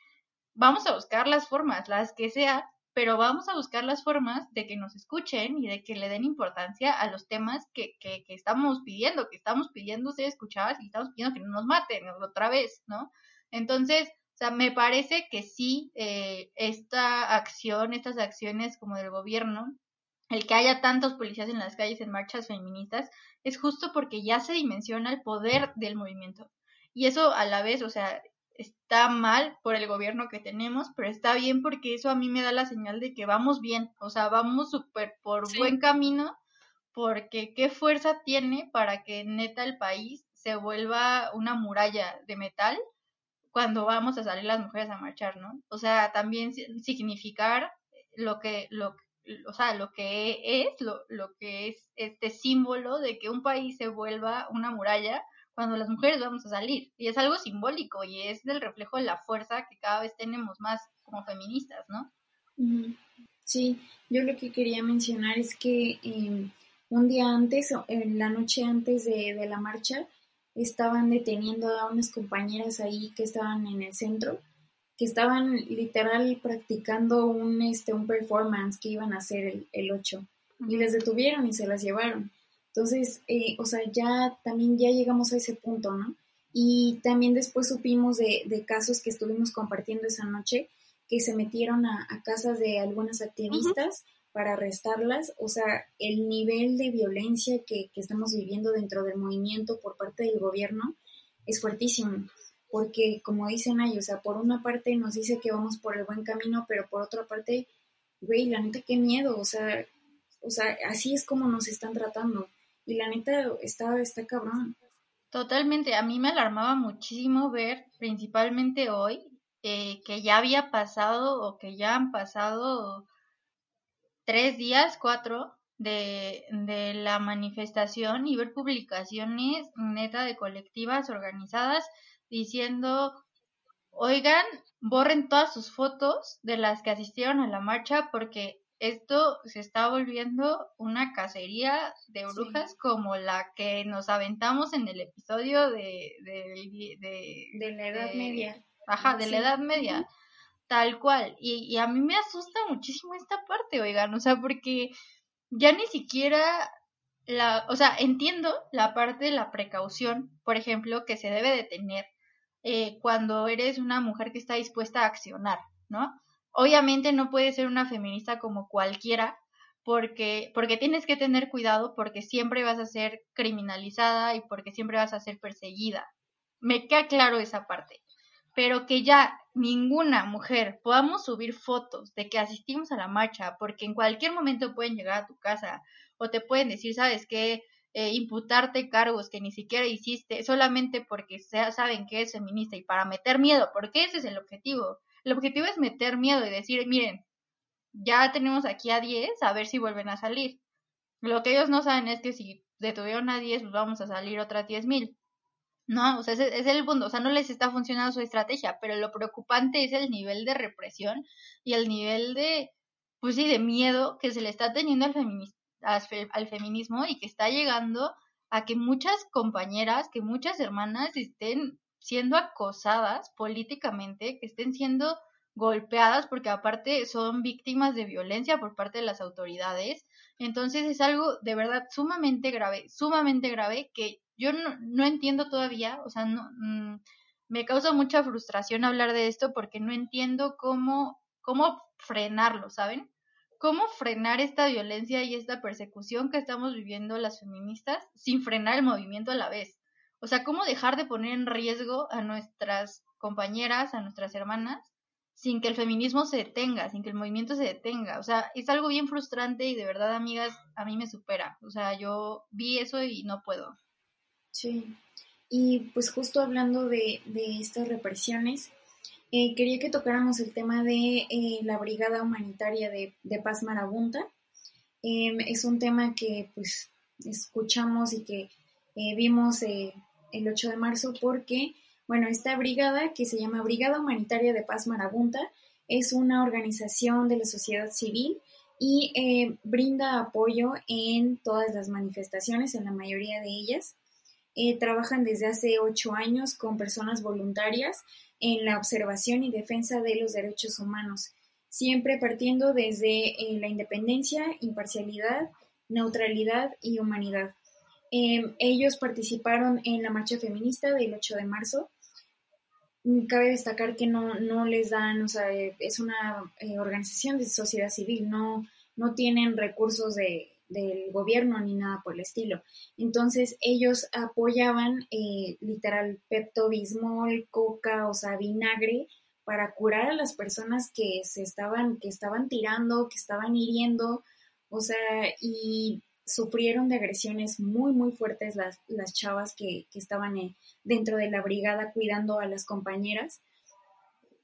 vamos a buscar las formas, las que sea, pero vamos a buscar las formas de que nos escuchen y de que le den importancia a los temas que, que, que estamos pidiendo, que estamos pidiendo ser escuchadas y estamos pidiendo que no nos maten otra vez, ¿no? Entonces, sea, me parece que sí, eh, esta acción, estas acciones como del gobierno, el que haya tantos policías en las calles en marchas feministas es justo porque ya se dimensiona el poder del movimiento. Y eso a la vez, o sea, está mal por el gobierno que tenemos, pero está bien porque eso a mí me da la señal de que vamos bien, o sea, vamos súper por buen camino, porque qué fuerza tiene para que neta el país se vuelva una muralla de metal cuando vamos a salir las mujeres a marchar, ¿no? O sea, también significar lo que, lo, o sea, lo que es, lo, lo que es este símbolo de que un país se vuelva una muralla cuando las mujeres vamos a salir. Y es algo simbólico y es del reflejo de la fuerza que cada vez tenemos más como feministas, ¿no? Sí, yo lo que quería mencionar es que em, un día antes, en la noche antes de, de la marcha, estaban deteniendo a unas compañeras ahí que estaban en el centro que estaban literal practicando un, este, un performance que iban a hacer el, el 8 y les detuvieron y se las llevaron. Entonces, eh, o sea, ya también ya llegamos a ese punto, ¿no? Y también después supimos de, de casos que estuvimos compartiendo esa noche que se metieron a, casas de algunas activistas para arrestarlas. O sea, el nivel de violencia que, que estamos viviendo dentro del movimiento por parte del gobierno es fuertísimo porque como dicen ahí, o sea, por una parte nos dice que vamos por el buen camino, pero por otra parte, güey, la neta, qué miedo, o sea, o sea, así es como nos están tratando. Y la neta está, está cabrón. Totalmente, a mí me alarmaba muchísimo ver, principalmente hoy, eh, que ya había pasado o que ya han pasado tres días, cuatro, de, de la manifestación y ver publicaciones neta de colectivas organizadas diciendo, oigan, borren todas sus fotos de las que asistieron a la marcha porque esto se está volviendo una cacería de brujas como la que nos aventamos en el episodio de, de, de, la Edad Media. Ajá, de la Edad Media, tal cual. Y, a mí me asusta muchísimo esta parte, oigan, o sea, porque ya ni siquiera la, o sea, entiendo la parte de la precaución, por ejemplo, que se debe de tener eh, cuando eres una mujer que está dispuesta a accionar, ¿no? Obviamente no puedes ser una feminista como cualquiera, porque, porque tienes que tener cuidado, porque siempre vas a ser criminalizada y porque siempre vas a ser perseguida. Me queda claro esa parte. Pero que ya ninguna mujer podamos subir fotos de que asistimos a la marcha, porque en cualquier momento pueden llegar a tu casa o te pueden decir, ¿sabes qué? Eh, imputarte cargos que ni siquiera hiciste solamente porque saben que es feminista y para meter miedo, porque ese es el objetivo. El objetivo es meter miedo y decir, miren, ya tenemos aquí a 10, a ver si vuelven a salir. Lo que ellos no saben es que si detuvieron a 10, pues vamos a salir otras 10 mil. No, o sea, es el punto, o sea, no les está funcionando su estrategia, pero lo preocupante es el nivel de represión y el nivel de, pues sí, de miedo que se le está teniendo al, al feminismo y que está llegando a que muchas compañeras, que muchas hermanas estén siendo acosadas políticamente, que estén siendo golpeadas porque aparte son víctimas de violencia por parte de las autoridades. Entonces es algo de verdad sumamente grave, sumamente grave que yo no, no entiendo todavía, o sea, no, mm, me causa mucha frustración hablar de esto porque no entiendo cómo, cómo frenarlo, ¿saben? ¿Cómo frenar esta violencia y esta persecución que estamos viviendo las feministas sin frenar el movimiento a la vez? O sea, ¿cómo dejar de poner en riesgo a nuestras compañeras, a nuestras hermanas, sin que el feminismo se detenga, sin que el movimiento se detenga? O sea, es algo bien frustrante y de verdad, amigas, a mí me supera. O sea, yo vi eso y no puedo. Sí, y pues justo hablando de, estas represiones, eh, quería que tocáramos el tema de eh, la Brigada Humanitaria de, Paz Marabunta. Em, es un tema que pues escuchamos y que eh, vimos el 8 de marzo porque, bueno, esta brigada que se llama Brigada Humanitaria de Paz Marabunta es una organización de la sociedad civil y brinda apoyo en todas las manifestaciones, en la mayoría de ellas. Eh, trabajan desde hace ocho años con personas voluntarias en la observación y defensa de los derechos humanos, siempre partiendo desde eh, la independencia, imparcialidad, neutralidad y humanidad. Em, ellos participaron en la marcha feminista del 8 de marzo. Cabe destacar que no, no les dan, o sea, es una eh, organización de sociedad civil, no, no tienen recursos de, del gobierno ni nada por el estilo. Entonces ellos apoyaban eh, literal pepto bismol, coca, o sea, vinagre para curar a las personas que se estaban, que estaban tirando, que estaban hiriendo, o sea, y sufrieron de agresiones muy, muy fuertes las, las chavas que, que estaban eh, dentro de la brigada cuidando a las compañeras.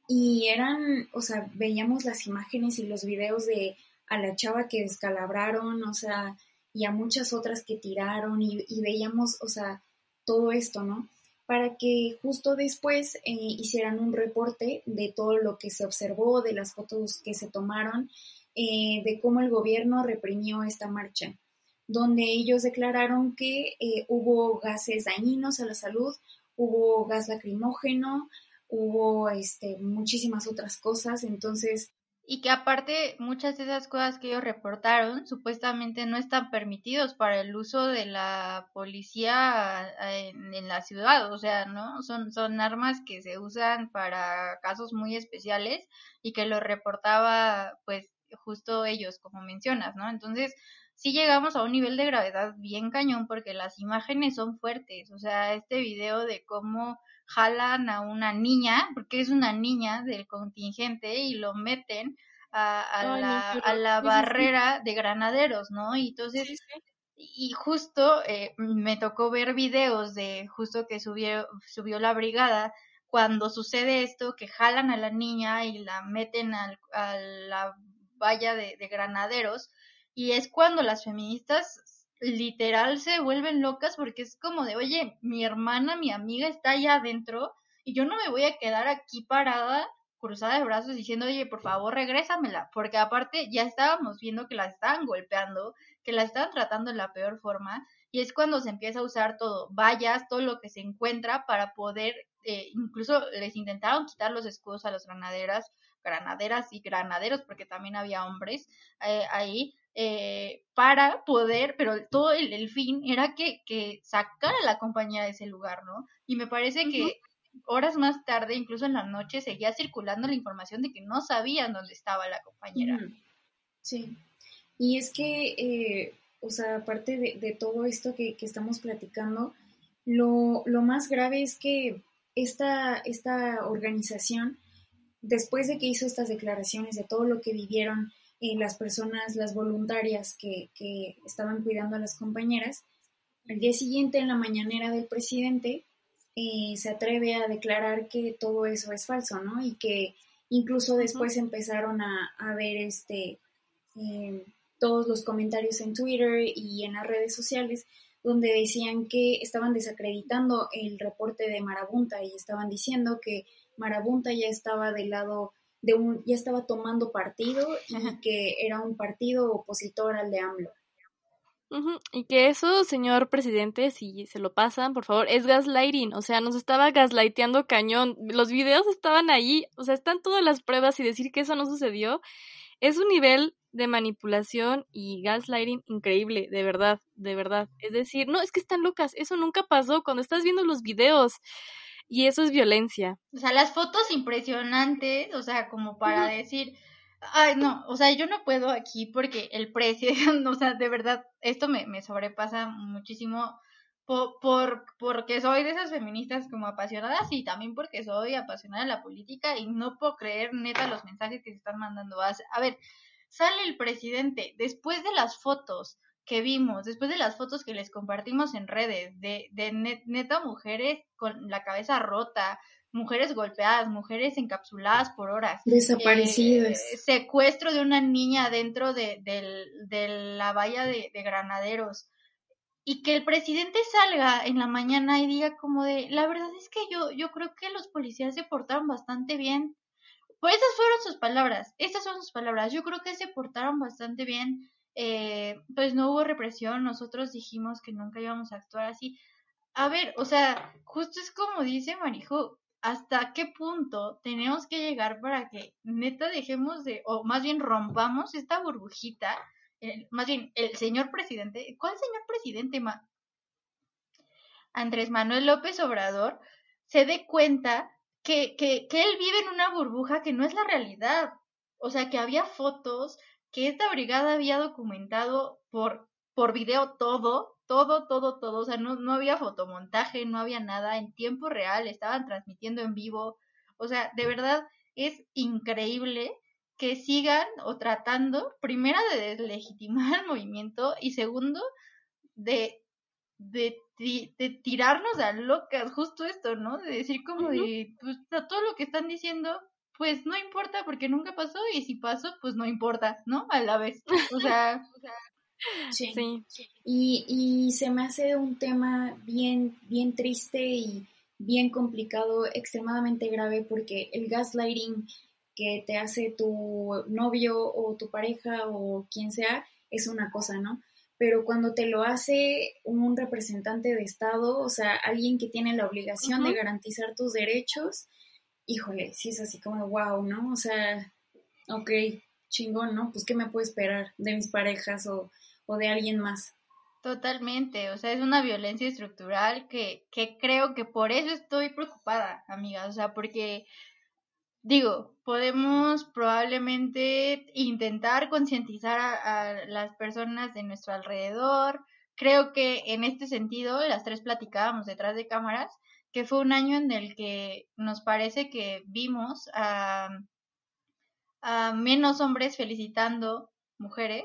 Y eran, o sea, veíamos las imágenes y los videos de a la chava que descalabraron, o sea, y a muchas otras que tiraron y, veíamos, o sea, todo esto, ¿no? Para que justo después eh, hicieran un reporte de todo lo que se observó, de las fotos que se tomaron, eh, de cómo el gobierno reprimió esta marcha, donde ellos declararon que eh, hubo gases dañinos a la salud, hubo gas lacrimógeno, hubo este, muchísimas otras cosas, entonces y que aparte muchas de esas cosas que ellos reportaron supuestamente no están permitidos para el uso de la policía eh, en, la ciudad, o sea, ¿no? Son, son armas que se usan para casos muy especiales y que lo reportaba pues justo ellos, como mencionas, ¿no? Entonces, sí llegamos a un nivel de gravedad bien cañón porque las imágenes son fuertes, o sea, este video de cómo jalan a una niña, porque es una niña del contingente, y lo meten a, la, a la barrera de granaderos, ¿no? Y entonces, y justo eh, me tocó ver videos de justo que subió, subió la brigada cuando sucede esto, que jalan a la niña y la meten al, a la valla de, de granaderos, y es cuando las feministas literal se vuelven locas porque es como de, oye, mi hermana, mi amiga está allá adentro y yo no me voy a quedar aquí parada cruzada de brazos diciendo, oye, por favor, regrésamela, porque aparte ya estábamos viendo que la estaban golpeando, que la estaban tratando de la peor forma, y es cuando se empieza a usar todo, vallas, todo lo que se encuentra para poder, eh, incluso les intentaron quitar los escudos a las granaderas, granaderas y granaderos, porque también había hombres eh, ahí, eh, para poder, pero todo el, fin era que, que sacara a la compañía de ese lugar, ¿no? Y me parece que horas más tarde, incluso en la noche, seguía circulando la información de que no sabían dónde estaba la compañera. Sí, y es que, eh, o sea, aparte de, todo esto que, estamos platicando, lo, lo, más grave es que esta, esta organización, después de que hizo estas declaraciones de todo lo que vivieron eh, las personas, las voluntarias que, que estaban cuidando a las compañeras, al día siguiente en la mañanera del presidente eh, se atreve a declarar que todo eso es falso, ¿no? Y que incluso después empezaron a, ver este, eh, todos los comentarios en Twitter y en las redes sociales donde decían que estaban desacreditando el reporte de Marabunta y estaban diciendo que Marabunta ya estaba del lado de un, ya estaba tomando partido y que era un partido opositor al de AMLO. Y que eso, señor presidente, si se lo pasan, por favor, es gaslighting. O sea, nos estaba gaslighteando cañón. Los videos estaban ahí, o sea, están todas las pruebas y decir que eso no sucedió es un nivel de manipulación y gaslighting increíble, de verdad, de verdad. Es decir, no, es que están locas, eso nunca pasó cuando estás viendo los videos. Y eso es violencia. O sea, las fotos impresionantes, o sea, como para decir, Ay, no, o sea, yo no puedo aquí porque el precio, o sea, de verdad, esto me, me sobrepasa muchísimo por, por, porque soy de esas feministas como apasionadas y también porque soy apasionada de la política y no puedo creer neta los mensajes que se están mandando. A ver, sale el presidente después de las fotos que vimos, después de las fotos que les compartimos en redes de, de neta mujeres con la cabeza rota, mujeres golpeadas, mujeres encapsuladas por horas. Desaparecidas. Eh, secuestro de una niña dentro de, la valla de, granaderos. Y que el presidente salga en la mañana y diga como de, la verdad es que yo, yo creo que los policías se portaron bastante bien. Pues esas fueron sus palabras, estas son sus palabras. Yo creo que se portaron bastante bien. Eh, pues no hubo represión, nosotros dijimos que nunca íbamos a actuar así. A ver, o sea, justo es como dice Marijo, hasta qué punto tenemos que llegar para que neta dejemos de, o más bien rompamos esta burbujita, más bien el señor presidente, ¿cuál señor presidente? Andrés Manuel López Obrador se dé cuenta que, que, que él vive en una burbuja que no es la realidad. O sea, que había fotos, que esta brigada había documentado por, por video todo, todo, todo, todo, o sea, no, no había fotomontaje, no había nada en tiempo real, estaban transmitiendo en vivo, o sea, de verdad es increíble que sigan o tratando, primero, de deslegitimar el movimiento y segundo, de, de, de, tirarnos a locas, justo esto, ¿no? De decir como de, pues todo lo que están diciendo, pues no importa porque nunca pasó y si pasó, pues no importa, ¿no? A la vez. O sea, o sea Sí. Y, y se me hace un tema bien, bien triste y bien complicado, extremadamente grave, porque el gaslighting que te hace tu novio o tu pareja o quien sea es una cosa, ¿no? Pero cuando te lo hace un representante de Estado, o sea, alguien que tiene la obligación de garantizar tus derechos, híjole, sí es así como, wow, ¿no? O sea, ok, chingón, ¿no? Pues, ¿qué me puedo esperar de mis parejas o o de alguien más. Totalmente, o sea, es una violencia estructural que, que creo que por eso estoy preocupada, amiga, o sea, porque digo, podemos probablemente intentar concientizar a, las personas de nuestro alrededor. Creo que en este sentido, las tres platicábamos detrás de cámaras, que fue un año en el que nos parece que vimos a, a menos hombres felicitando mujeres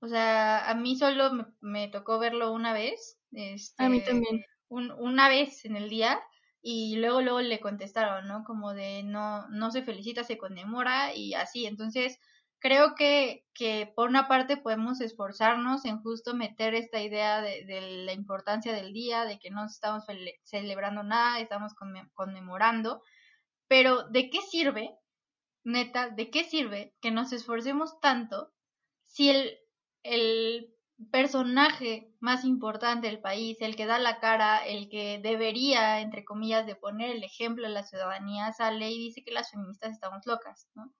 O sea, a mí solo me, me tocó verlo una vez. Este, a mí también. Un, una vez en el día y luego luego le contestaron, ¿no? Como de no no se felicita, se conmemora y así. Entonces, creo que, que por una parte podemos esforzarnos en justo meter esta idea de, de la importancia del día, de que no estamos celebrando nada, estamos conmemorando, pero ¿de qué sirve, neta, de qué sirve que nos esforcemos tanto si el, el personaje más importante del país, el que da la cara, el que debería, entre comillas, de poner el ejemplo a la ciudadanía, sale y dice que las feministas estamos locas, ¿no?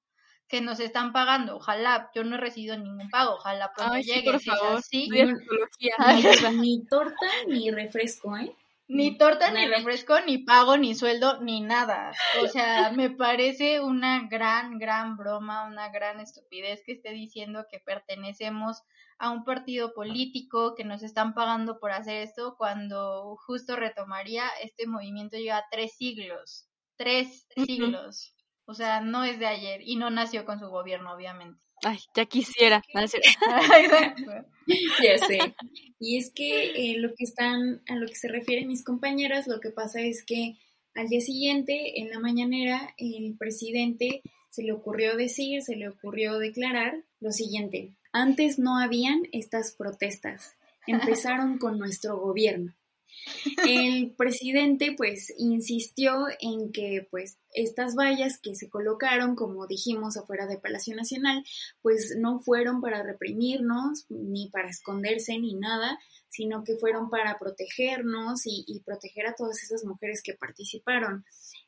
Que nos están pagando. Ojalá, yo no he recibido ningún pago, ojalá pronto llegue. por favor. Sí, ni torta ni refresco, ¿eh? Ni torta, ni refresco, ni pago, ni sueldo, ni nada. O sea, me parece una gran, gran broma, una gran estupidez que esté diciendo que pertenecemos a un partido político, que nos están pagando por hacer esto, cuando justo retomaría, este movimiento lleva tres siglos. Tres siglos. O sea, no es de ayer y no nació con su gobierno, obviamente. Ay, ya quisiera. ya sé. Y es que eh, lo que están, a lo que se refieren mis compañeras, lo que pasa es que al día siguiente, en la mañanera, el presidente se le ocurrió decir, se le ocurrió declarar lo siguiente. Antes no habían estas protestas. Empezaron con nuestro gobierno. El presidente pues insistió en que pues estas vallas que se colocaron, como dijimos, afuera de Palacio Nacional, pues no fueron para reprimirnos, ni para esconderse, ni nada, sino que fueron para protegernos y, y proteger a todas esas mujeres que participaron.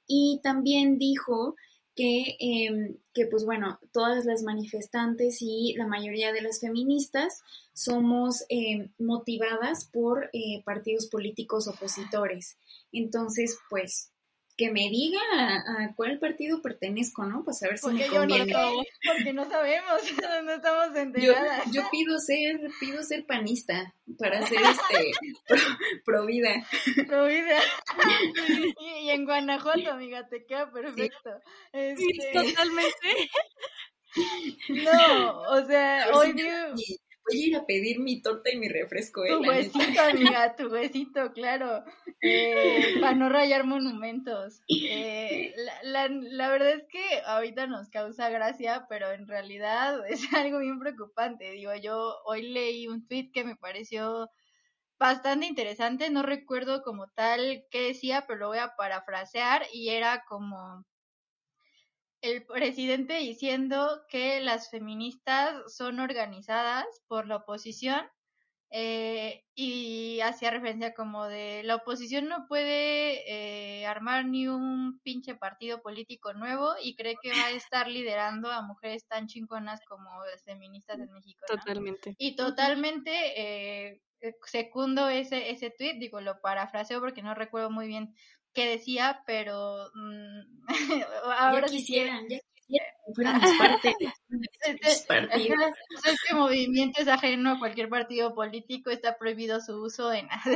Y también dijo que, eh, que, pues bueno, todas las manifestantes y la mayoría de las feministas somos eh, motivadas por eh, partidos políticos opositores. Entonces, pues que me diga a, cuál partido pertenezco, ¿no? Pues a ver si me conviene. no, porque no sabemos, no estamos enteradas. Yo, pido ser, pido ser panista para ser este pro, vida. Pro vida. Y, en Guanajuato, amiga, te queda perfecto. Sí, este, totalmente. No, o sea, hoy voy a ir a pedir mi torta y mi refresco. ¿eh? Tu huesito, amiga, tu huesito, claro. Eh, para no rayar monumentos. Eh, la, la, la, verdad es que ahorita nos causa gracia, pero en realidad es algo bien preocupante. Digo, yo hoy leí un tweet que me pareció bastante interesante, no recuerdo como tal qué decía, pero lo voy a parafrasear y era como el presidente diciendo que las feministas son organizadas por la oposición eh, y hacía referencia como de la oposición no puede eh, armar ni un pinche partido político nuevo y cree que va a estar liderando a mujeres tan chingonas como las feministas en México. Totalmente. Y totalmente eh, secundo ese, ese tweet, digo, lo parafraseo porque no recuerdo muy bien que decía, pero mm, ahora ya quisieran, ya este movimiento es ajeno a cualquier partido político, está prohibido su uso en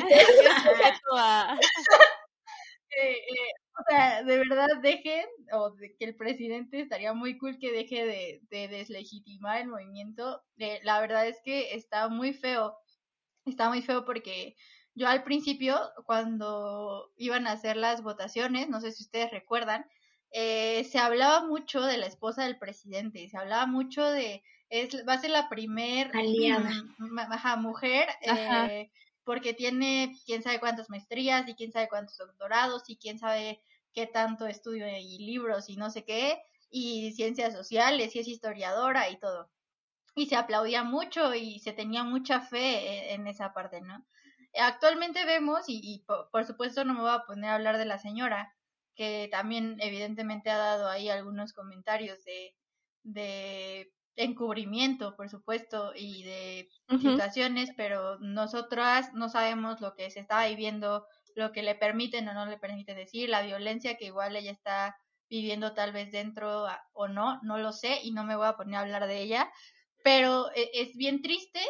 eh, eh, o sea, de verdad dejen, o de que el presidente estaría muy cool que deje de, de deslegitimar el movimiento. Eh, la verdad es que está muy feo, está muy feo porque yo al principio, cuando iban a hacer las votaciones, no sé si ustedes recuerdan, eh, se hablaba mucho de la esposa del presidente, se hablaba mucho de, es, va a ser la primer aliada mujer, eh, porque tiene quién sabe cuántas maestrías y quién sabe cuántos doctorados y quién sabe qué tanto estudio y libros y no sé qué, y ciencias sociales y es historiadora y todo. Y se aplaudía mucho y se tenía mucha fe en esa parte, ¿no? actualmente vemos, y, por, supuesto no me voy a poner a hablar de la señora, que también evidentemente ha dado ahí algunos comentarios de, de encubrimiento, por supuesto, y de situaciones, pero nosotras no sabemos lo que se está viviendo, lo que le permiten o no le permiten decir, la violencia que igual ella está viviendo tal vez dentro o no, no lo sé y no me voy a poner a hablar de ella, pero e, es bien triste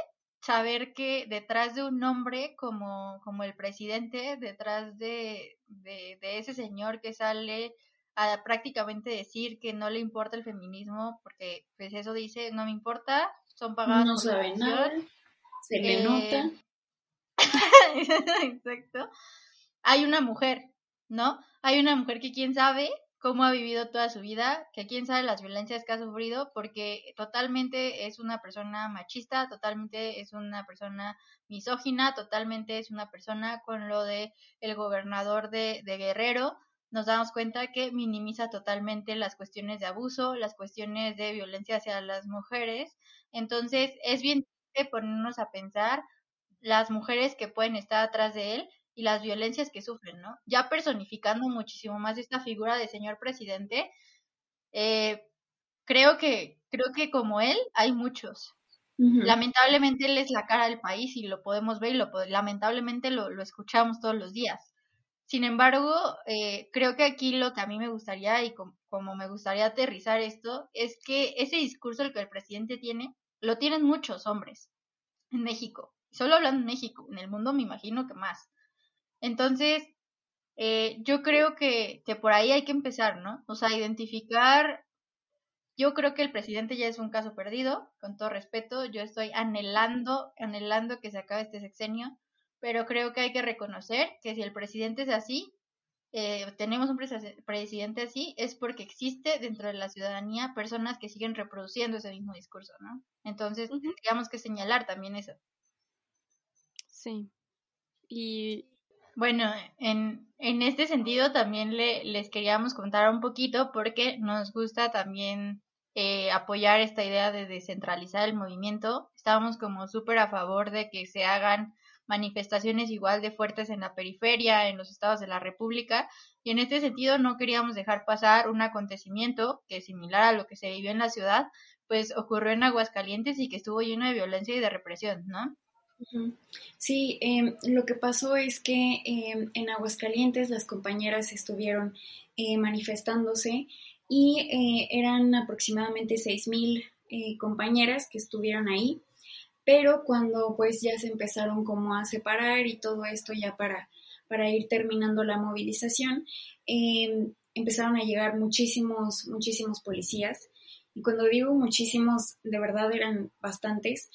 saber que detrás de un hombre como, como el presidente, detrás de, de, ese señor que sale a prácticamente decir que no le importa el feminismo, porque pues eso dice, no me importa son pagadas. No sabe nada, se le nota. Eh, Exacto. Hay una mujer, ¿no? Hay una mujer que quién sabe cómo ha vivido toda su vida, que quién sabe las violencias que ha sufrido, porque totalmente es una persona machista, totalmente es una persona misógina, totalmente es una persona con lo de el gobernador de, de Guerrero, nos damos cuenta que minimiza totalmente las cuestiones de abuso, las cuestiones de violencia hacia las mujeres. Entonces, es bien ponernos a pensar las mujeres que pueden estar atrás de él y las violencias que sufren, ¿no? Ya personificando muchísimo más esta figura de señor presidente, eh, creo que creo que como él hay muchos. Lamentablemente él es la cara del país y lo podemos ver y lo lamentablemente lo, lo escuchamos todos los días. Sin embargo, eh, creo que aquí lo que a mí me gustaría y como me gustaría aterrizar esto es que ese discurso el que el presidente tiene, lo tienen muchos hombres en México. Solo hablando en México, en el mundo me imagino que más. Entonces, eh, yo creo que, que por ahí hay que empezar, ¿no? O sea, identificar yo creo que el presidente ya es un caso perdido, con todo respeto. Yo estoy anhelando, anhelando que se acabe este sexenio, pero creo que hay que reconocer que si el presidente es así, eh, tenemos un presidente así, es porque existe dentro de la ciudadanía personas que siguen reproduciendo ese mismo discurso, ¿no? Entonces, tendríamos que señalar también eso. Sí. Y bueno, en, en este sentido también le, les queríamos contar un poquito porque nos gusta también eh, apoyar esta idea de descentralizar el movimiento. Estábamos como súper a favor de que se hagan manifestaciones igual de fuertes en la periferia, en los estados de la República, y en este sentido no queríamos dejar pasar un acontecimiento que similar a lo que se vivió en la ciudad, pues ocurrió en Aguascalientes y que estuvo lleno de violencia y de represión, ¿no? Sí, em, lo que pasó es que em, en Aguascalientes las compañeras estuvieron eh, manifestándose y eh, eran aproximadamente 6.000 eh, compañeras que estuvieron ahí, pero cuando pues ya se empezaron como a separar y todo esto ya para, para ir terminando la movilización, em, empezaron a llegar muchísimos, muchísimos policías. Y cuando digo muchísimos, de verdad eran bastantes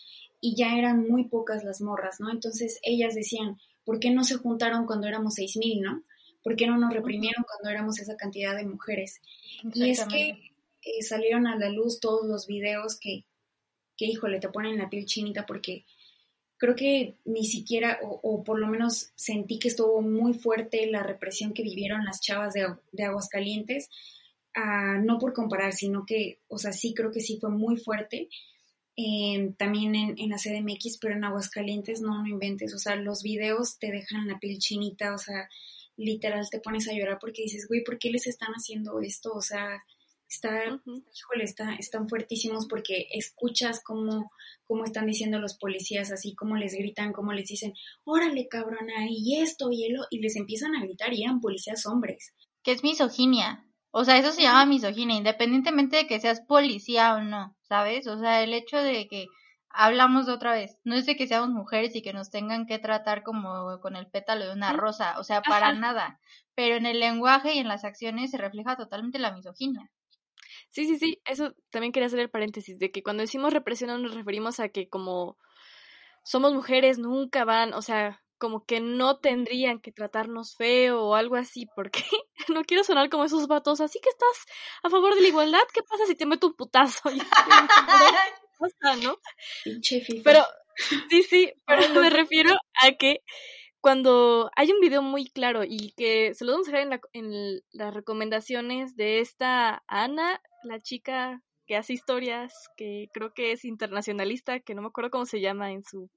y ya eran muy pocas las morras, ¿no? Entonces ellas decían, ¿por qué no se juntaron cuando éramos seis mil, ¿no? ¿Por qué no nos reprimieron cuando éramos esa cantidad de mujeres? Y es que eh, salieron a la luz todos los videos que, que, híjole, te ponen la piel chinita porque creo que ni siquiera, o, por lo menos sentí que estuvo muy fuerte la represión que vivieron las chavas de, de Aguascalientes, ah, no por comparar, sino que, o sea, sí creo que sí fue muy fuerte también en, en, la CDMX, pero en Aguascalientes no, no inventes, o sea, los videos te dejan la piel chinita, o sea, literal te pones a llorar porque dices, güey, ¿por qué les están haciendo esto? O sea, está, híjole, está, están fuertísimos porque escuchas cómo, cómo están diciendo los policías, así como les gritan, como les dicen, órale, cabrona, y esto, y y les empiezan a gritar, y eran policías hombres. Que es misoginia. O sea, eso se llama misoginia, independientemente de que seas policía o no, ¿sabes? O sea, el hecho de que hablamos de otra vez, no es de que seamos mujeres y que nos tengan que tratar como con el pétalo de una rosa, o sea, para nada. Pero en el lenguaje y en las acciones se refleja totalmente la misoginia. Sí, sí, sí, eso también quería hacer el paréntesis, de que cuando decimos represión no nos referimos a que como somos mujeres nunca van, o sea, como que no tendrían que tratarnos feo o algo así, porque no quiero sonar como esos vatos, así que estás a favor de la igualdad, ¿qué pasa si te meto un putazo? ¿no? Pero, sí, sí, pero me refiero a que cuando hay un video muy claro y que se lo vamos a dejar en, la, en las recomendaciones de esta Ana, la chica que hace historias, que creo que es internacionalista, que no me acuerdo cómo se llama en su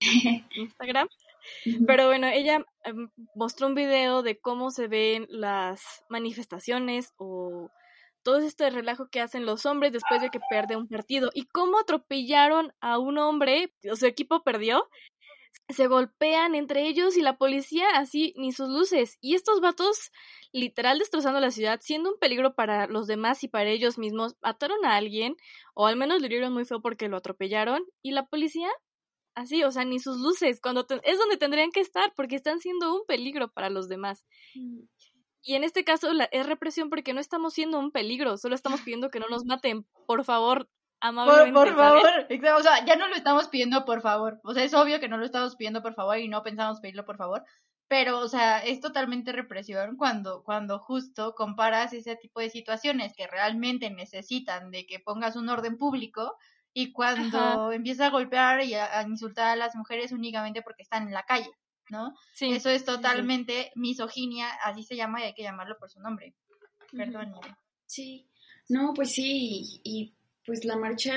Instagram. Pero bueno, ella em, mostró un video de cómo se ven las manifestaciones o todo este relajo que hacen los hombres después de que pierde un partido y cómo atropellaron a un hombre, su equipo perdió, se golpean entre ellos y la policía así ni sus luces. Y estos vatos literal destrozando la ciudad, siendo un peligro para los demás y para ellos mismos, mataron a alguien o al menos lo hirieron muy feo porque lo atropellaron y la policía así, o sea, ni sus luces, cuando es donde tendrían que estar, porque están siendo un peligro para los demás. Mm. Y en este caso la, es represión porque no estamos siendo un peligro, solo estamos pidiendo que no nos maten. Por favor, amablemente. Por, favor, o sea, ya no lo estamos pidiendo por favor. O sea, es obvio que no lo estamos pidiendo por favor y no pensamos pedirlo por favor. Pero, o sea, es totalmente represión cuando, cuando justo comparas ese tipo de situaciones que realmente necesitan de que pongas un orden público y cuando empieza a golpear y a, insultar a las mujeres únicamente porque están en la calle, ¿no? Sí, Eso es totalmente misoginia, así se llama y hay que llamarlo por su nombre. Perdón. Sí, no, pues sí, y, pues la marcha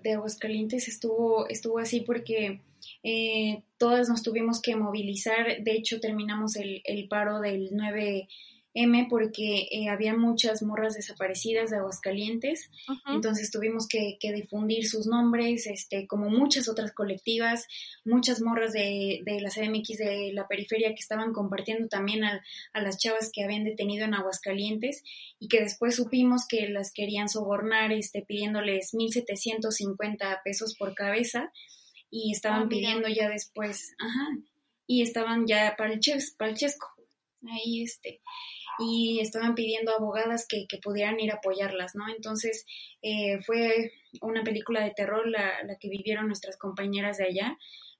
de Aguascalientes estuvo, estuvo así porque eh, todas nos tuvimos que movilizar, de hecho terminamos el, el paro del 9 M porque eh, había muchas morras desaparecidas de Aguascalientes, entonces tuvimos que, difundir sus nombres, este, como muchas otras colectivas, muchas morras de, de la CDMX de la periferia que estaban compartiendo también a, las chavas que habían detenido en Aguascalientes y que después supimos que las querían sobornar este, pidiéndoles 1.750 pesos por cabeza y estaban ah, pidiendo ya después, ajá, y estaban ya para el, para el chesco, ahí este y estaban pidiendo abogadas que, que pudieran ir a apoyarlas, ¿no? Entonces eh, fue una película de terror la, la, que vivieron nuestras compañeras de allá,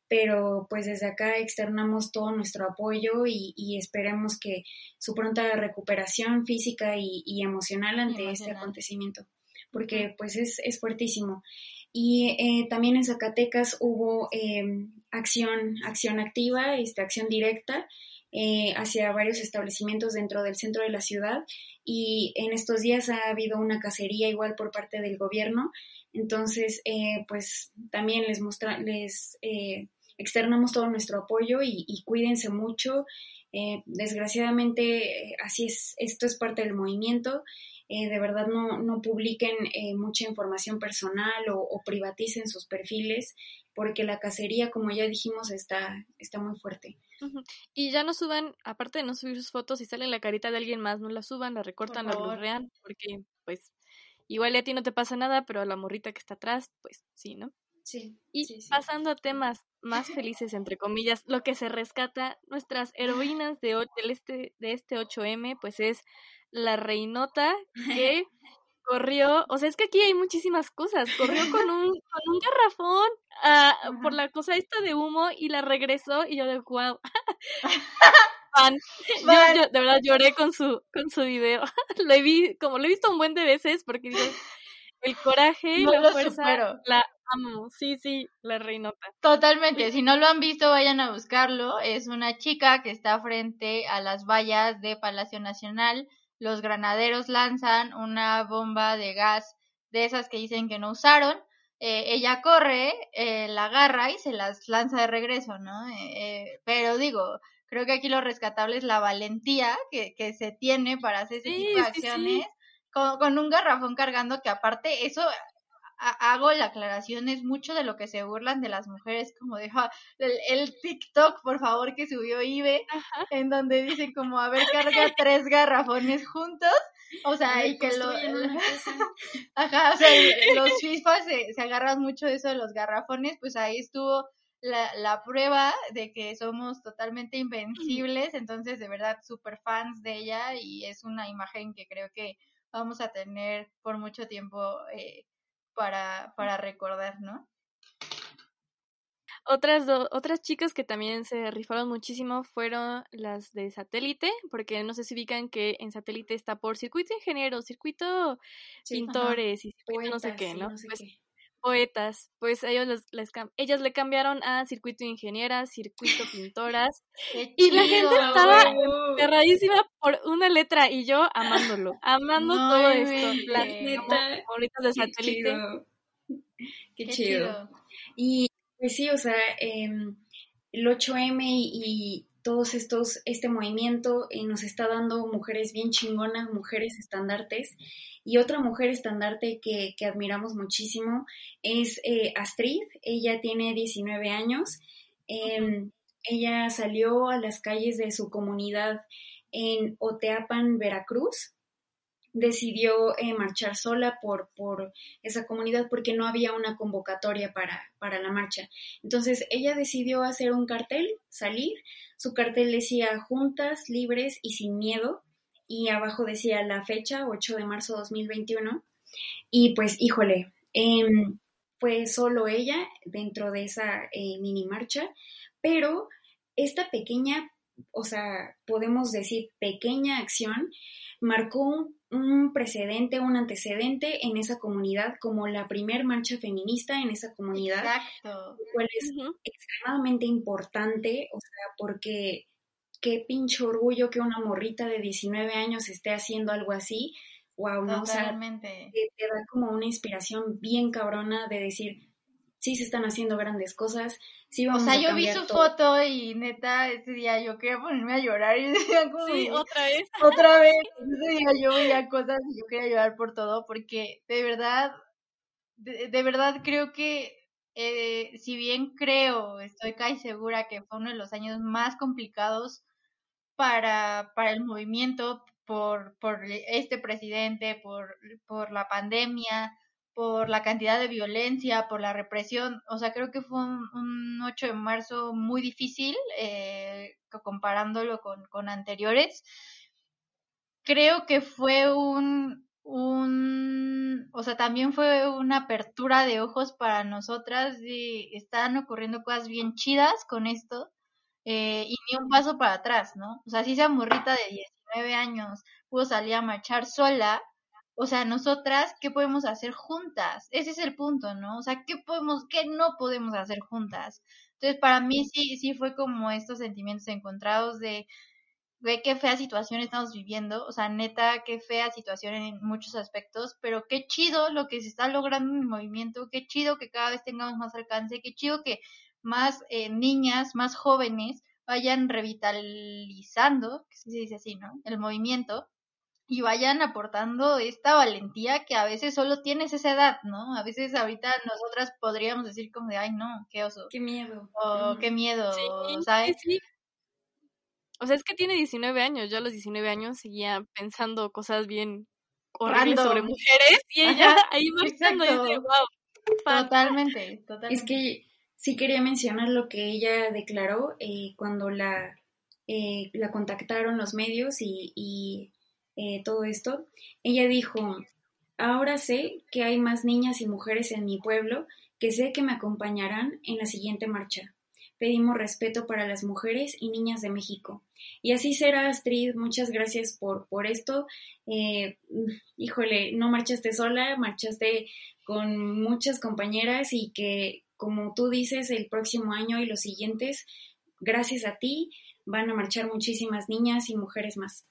pero pues desde acá externamos todo nuestro apoyo y, y esperemos que su pronta recuperación física y, y emocional ante este acontecimiento, porque pues es, es fuertísimo. Y eh, también en Zacatecas hubo eh, acción, acción activa, esta acción directa, eh, hacia varios establecimientos dentro del centro de la ciudad y en estos días ha habido una cacería igual por parte del gobierno. Entonces, eh, pues también les, mostra les eh, externamos todo nuestro apoyo y, y cuídense mucho. desgraciadamente, así es, esto es parte del movimiento. de verdad no, no publiquen mucha información personal o, o, privaticen sus perfiles porque la cacería, como ya dijimos, está, está muy fuerte. Y ya no suban, aparte de no subir sus fotos, y sale la carita de alguien más, no la suban, la recortan, la blurrean, porque pues igual a ti no te pasa nada, pero a la morrita que está atrás, pues sí, ¿no? Sí. Y pasando a temas más felices, entre comillas, lo que se rescata, nuestras heroínas de, este, de este 8M, pues es la reinota que corrió, o sea, es que aquí hay muchísimas cosas, corrió con un, con un garrafón ah, por la cosa esta de humo y la regresó y yo de wow. Yo, de verdad lloré con su, con su video. lo he vi, como lo he visto un buen de veces porque el coraje y la fuerza la amo. Sí, sí, la reinota. Totalmente. Si no lo han visto, vayan a buscarlo. Es una chica que está frente a las vallas de Palacio Nacional los granaderos lanzan una bomba de gas de esas que dicen que no usaron. Eh, ella corre, eh, la agarra y se las lanza de regreso, ¿no? Eh, pero digo, creo que aquí lo rescatable es la valentía que, que se tiene para hacer ese tipo de acciones Con, con, un garrafón cargando que aparte eso hago la aclaración, es mucho de lo que se burlan de las mujeres, como de el, TikTok, por favor, que subió Ibe, en donde dicen como, a ver, carga tres garrafones juntos, o sea, y que lo... Ajá, o sea, los FIFAs se, se agarran mucho de eso de los garrafones, pues ahí estuvo la, la prueba de que somos totalmente invencibles, entonces de verdad súper fans de ella y es una imagen que creo que vamos a tener por mucho tiempo eh, para, para recordar, ¿no? Otras, otras chicas que también se rifaron muchísimo fueron las de satélite, porque no sé si ubican que en satélite está por circuito ingeniero, circuito pintores y circuito no sé qué, ¿no? pues, poetas, pues ellos les, ellas le cambiaron a circuito ingeniera, circuito pintoras y la gente estaba cerradísima por una letra y yo amándolo, amando todo esto, las favoritas de satélite. Qué, chido. Y pues sí, o sea, em, el 8M y, todos estos, este movimiento eh, nos está dando mujeres bien chingonas, mujeres estandartes y otra mujer estandarte que, admiramos muchísimo es eh, Astrid. Ella tiene 19 años. Em, ella salió a las calles de su comunidad en Oteapan, Veracruz. Decidió eh, marchar sola por, por, esa comunidad porque no había una convocatoria para, para la marcha. Entonces ella decidió hacer un cartel, salir. Su cartel decía juntas, libres y sin miedo y abajo decía la fecha, 8 de marzo de 2021. Y pues, híjole, Em, fue solo ella dentro de esa eh, mini marcha, pero esta pequeña, o sea, podemos decir pequeña acción, marcó un, precedente, un antecedente en esa comunidad como la primer marcha feminista en esa comunidad, Exacto. lo cual es extremadamente importante, o sea, porque qué pinche orgullo que una morrita de 19 años esté haciendo algo así, wow, ¿no? O sea, te, te, da como una inspiración bien cabrona de decir, sí se están haciendo grandes cosas, sí vamos O sea, yo vi su foto y neta, ese día yo quería ponerme a llorar y decía como... Sí, otra vez. Otra vez. Ese día yo veía cosas y yo quería llorar por todo porque de verdad, de, verdad creo que eh, si bien creo, estoy casi segura que fue uno de los años más complicados para, para el movimiento, por, por este presidente, por, por la pandemia, por la cantidad de violencia, por la represión. O sea, creo que fue un, 8 de marzo muy difícil eh, comparándolo con, anteriores. Creo que fue un, un, o sea, también fue una apertura de ojos para nosotras de están ocurriendo cosas bien chidas con esto eh, y ni un paso para atrás, ¿no? O sea, si esa morrita de 19 años pudo salir a marchar sola, o sea, nosotras, ¿qué podemos hacer juntas? Ese es el punto, ¿no? O sea, ¿qué podemos, qué no podemos hacer juntas? Entonces, para mí sí, sí fue como estos sentimientos encontrados de, de qué fea situación estamos viviendo, o sea, neta, qué fea situación en muchos aspectos, pero qué chido lo que se está logrando en el movimiento, qué chido que cada vez tengamos más alcance, qué chido que más eh, niñas, más jóvenes vayan revitalizando, que se dice así, ¿no? El movimiento y vayan aportando esta valentía que a veces solo tienes esa edad, ¿no? A veces ahorita nosotras podríamos decir como de, ay, no, qué oso. Qué miedo. O qué miedo, ¿sabes? Sí. O sea, es que tiene 19 años. Yo a los 19 años seguía pensando cosas bien horribles sobre mujeres y ella ahí marchando y dice, wow. Totalmente, totalmente. Es que sí quería mencionar lo que ella declaró eh, cuando la, eh, la contactaron los medios y eh, todo esto, ella dijo, ahora sé que hay más niñas y mujeres en mi pueblo que sé que me acompañarán en la siguiente marcha. Pedimos respeto para las mujeres y niñas de México. Y así será, Astrid. Muchas gracias por, por esto. Eh, híjole, no marchaste sola, marchaste con muchas compañeras y que, como tú dices, el próximo año y los siguientes, gracias a ti, van a marchar muchísimas niñas y mujeres más.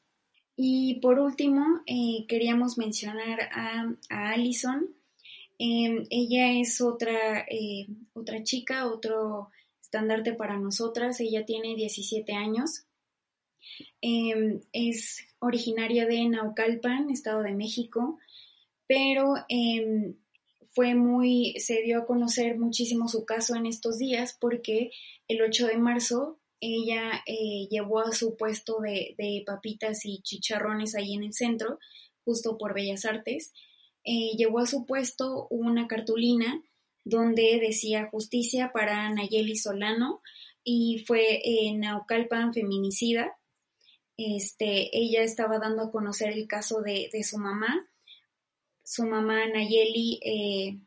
Y por último, eh, queríamos mencionar a, a Allison. Em, ella es otra, eh, otra chica, otro estandarte para nosotras. Ella tiene 17 años. Em, es originaria de Naucalpan, Estado de México, pero em, fue muy, se dio a conocer muchísimo su caso en estos días porque el 8 de marzo ella eh, llevó a su puesto de, papitas y chicharrones ahí en el centro, justo por Bellas Artes, eh, llevó a su puesto una cartulina donde decía justicia para Nayeli Solano y fue en Naucalpan feminicida. Este, ella estaba dando a conocer el caso de, su mamá. Su mamá Nayeli, eh,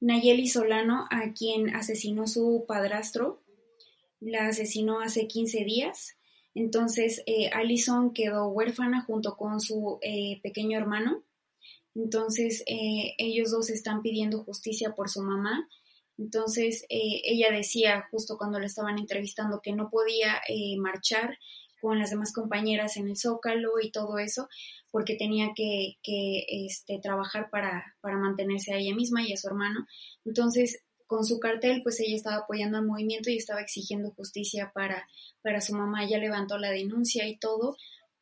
Nayeli Solano, a quien asesinó su padrastro la asesinó hace 15 días. Entonces, eh, Allison quedó huérfana junto con su eh, pequeño hermano. Entonces, eh, ellos dos están pidiendo justicia por su mamá. Entonces, ella decía, justo cuando la estaban entrevistando, que no podía marchar con las demás compañeras en el Zócalo y todo eso, porque tenía que, que este, trabajar para, para mantenerse a ella misma y a su hermano. Entonces, con su cartel, pues ella estaba apoyando al movimiento y estaba exigiendo justicia para, para su mamá. Ella levantó la denuncia y todo,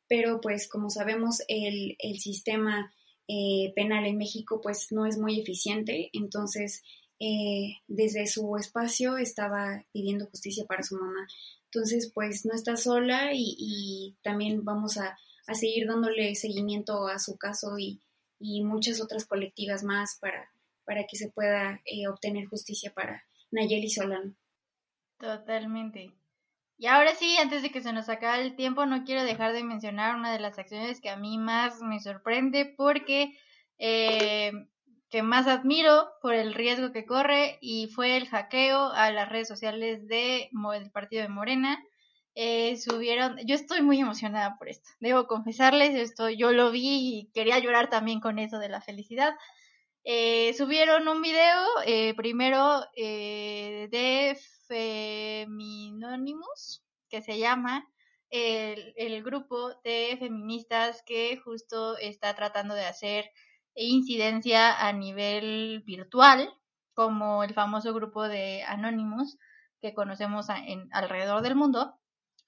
pero pues como sabemos el, el sistema eh, penal en México pues no es muy eficiente, entonces eh, desde su espacio estaba pidiendo justicia para su mamá. Entonces pues no está sola y, y también vamos a, a, seguir dándole seguimiento a su caso y, y muchas otras colectivas más para para que se pueda eh, obtener justicia para Nayeli Solano. Totalmente. Y ahora sí, antes de que se nos acabe el tiempo, no quiero dejar de mencionar una de las acciones que a mí más me sorprende porque eh, que más admiro por el riesgo que corre y fue el hackeo a las redes sociales de, del partido de Morena. Eh, subieron, yo estoy muy emocionada por esto, debo confesarles, esto yo lo vi y quería llorar también con eso de la felicidad. Eh, subieron un video eh, primero de Feminónimos, que se llama el, el grupo de feministas que justo está tratando de hacer incidencia a nivel virtual, como el famoso grupo de Anonymous que conocemos en, alrededor del mundo.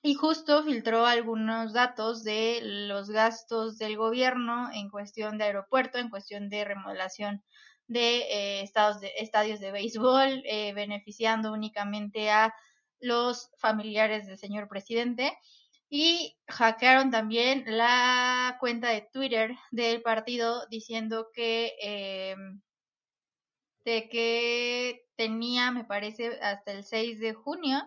Y justo filtró algunos datos de los gastos del gobierno en cuestión de aeropuerto, en cuestión de remodelación de, eh, estados de estadios de béisbol, eh, beneficiando únicamente a los familiares del señor presidente. Y hackearon también la cuenta de Twitter del partido diciendo que eh, de que tenía, me parece, hasta el 6 de junio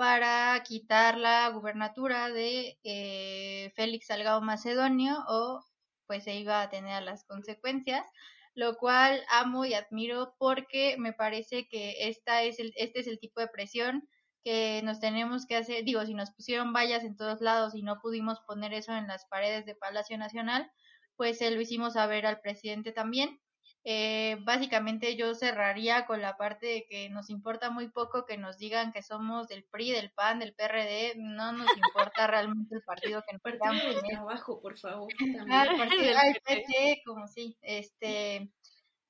para quitar la gubernatura de eh, Félix Salgado Macedonio o pues se iba a tener las consecuencias, lo cual amo y admiro porque me parece que esta es el, este es el tipo de presión que nos tenemos que hacer, digo, si nos pusieron vallas en todos lados y no pudimos poner eso en las paredes de Palacio Nacional, pues eh, lo hicimos saber al presidente también. Eh, básicamente yo cerraría con la parte de que nos importa muy poco que nos digan que somos del PRI, del PAN, del PRD, no nos importa realmente el partido que nos Partido del trabajo, por favor. Ah, el partido del como sí, este,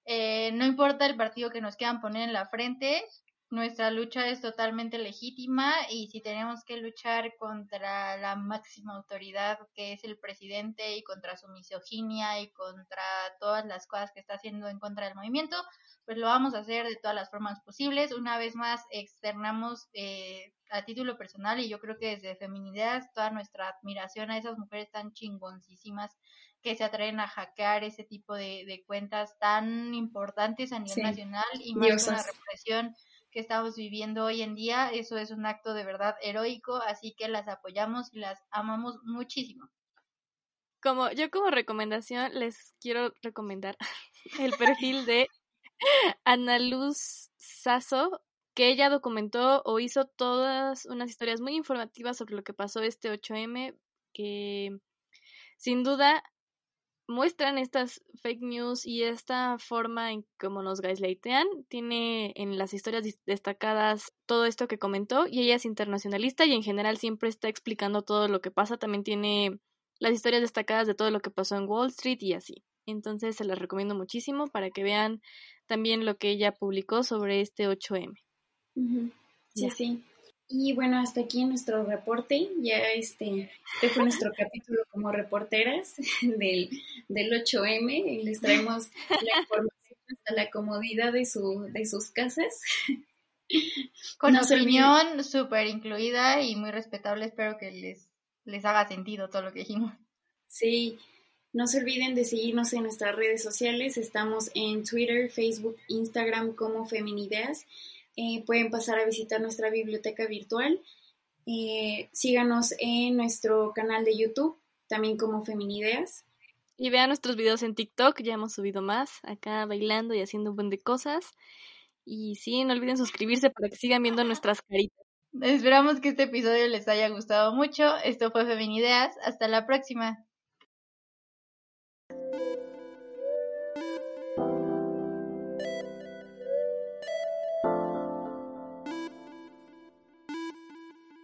eh, no importa el partido que nos quieran poner en la frente, nuestra lucha es totalmente legítima y si tenemos que luchar contra la máxima autoridad que es el presidente y contra su misoginia y contra todas las cosas que está haciendo en contra del movimiento, pues lo vamos a hacer de todas las formas posibles. Una vez más, externamos eh, a título personal y yo creo que desde Feminidades toda nuestra admiración a esas mujeres tan chingoncísimas que se atreven a hackear ese tipo de, cuentas tan importantes a nivel nacional y más una represión que estamos viviendo hoy en día. Eso es un acto de verdad heroico, así que las apoyamos y las amamos muchísimo. Como yo como recomendación les quiero recomendar el perfil de Ana Luz Sasso, que ella documentó o hizo todas unas historias muy informativas sobre lo que pasó este 8M, que sin duda muestran estas fake news y esta forma en cómo nos gaslightean. Tiene en las historias destacadas todo esto que comentó y ella es internacionalista y en general siempre está explicando todo lo que pasa. También tiene las historias destacadas de todo lo que pasó en Wall Street y así. Entonces se las recomiendo muchísimo para que vean también lo que ella publicó sobre este 8M. Sí, sí. Y bueno, hasta aquí nuestro reporte. Ya este, este fue nuestro capítulo como reporteras del, del 8M. Les traemos la información hasta la comodidad de, su, de sus casas. Con opinión súper incluida y muy respetable. Espero que les, les haga sentido todo lo que dijimos. Sí, no se olviden de seguirnos en nuestras redes sociales. Estamos en Twitter, Facebook, Instagram como Feminideas. Eh, pueden pasar a visitar nuestra biblioteca virtual. Eh, síganos en nuestro canal de YouTube, también como Feminideas. Y vean nuestros videos en TikTok, ya hemos subido más, acá bailando y haciendo un buen de cosas. Y sí, no olviden suscribirse para que sigan viendo nuestras caritas. Esperamos que este episodio les haya gustado mucho. Esto fue Feminideas. Hasta la próxima.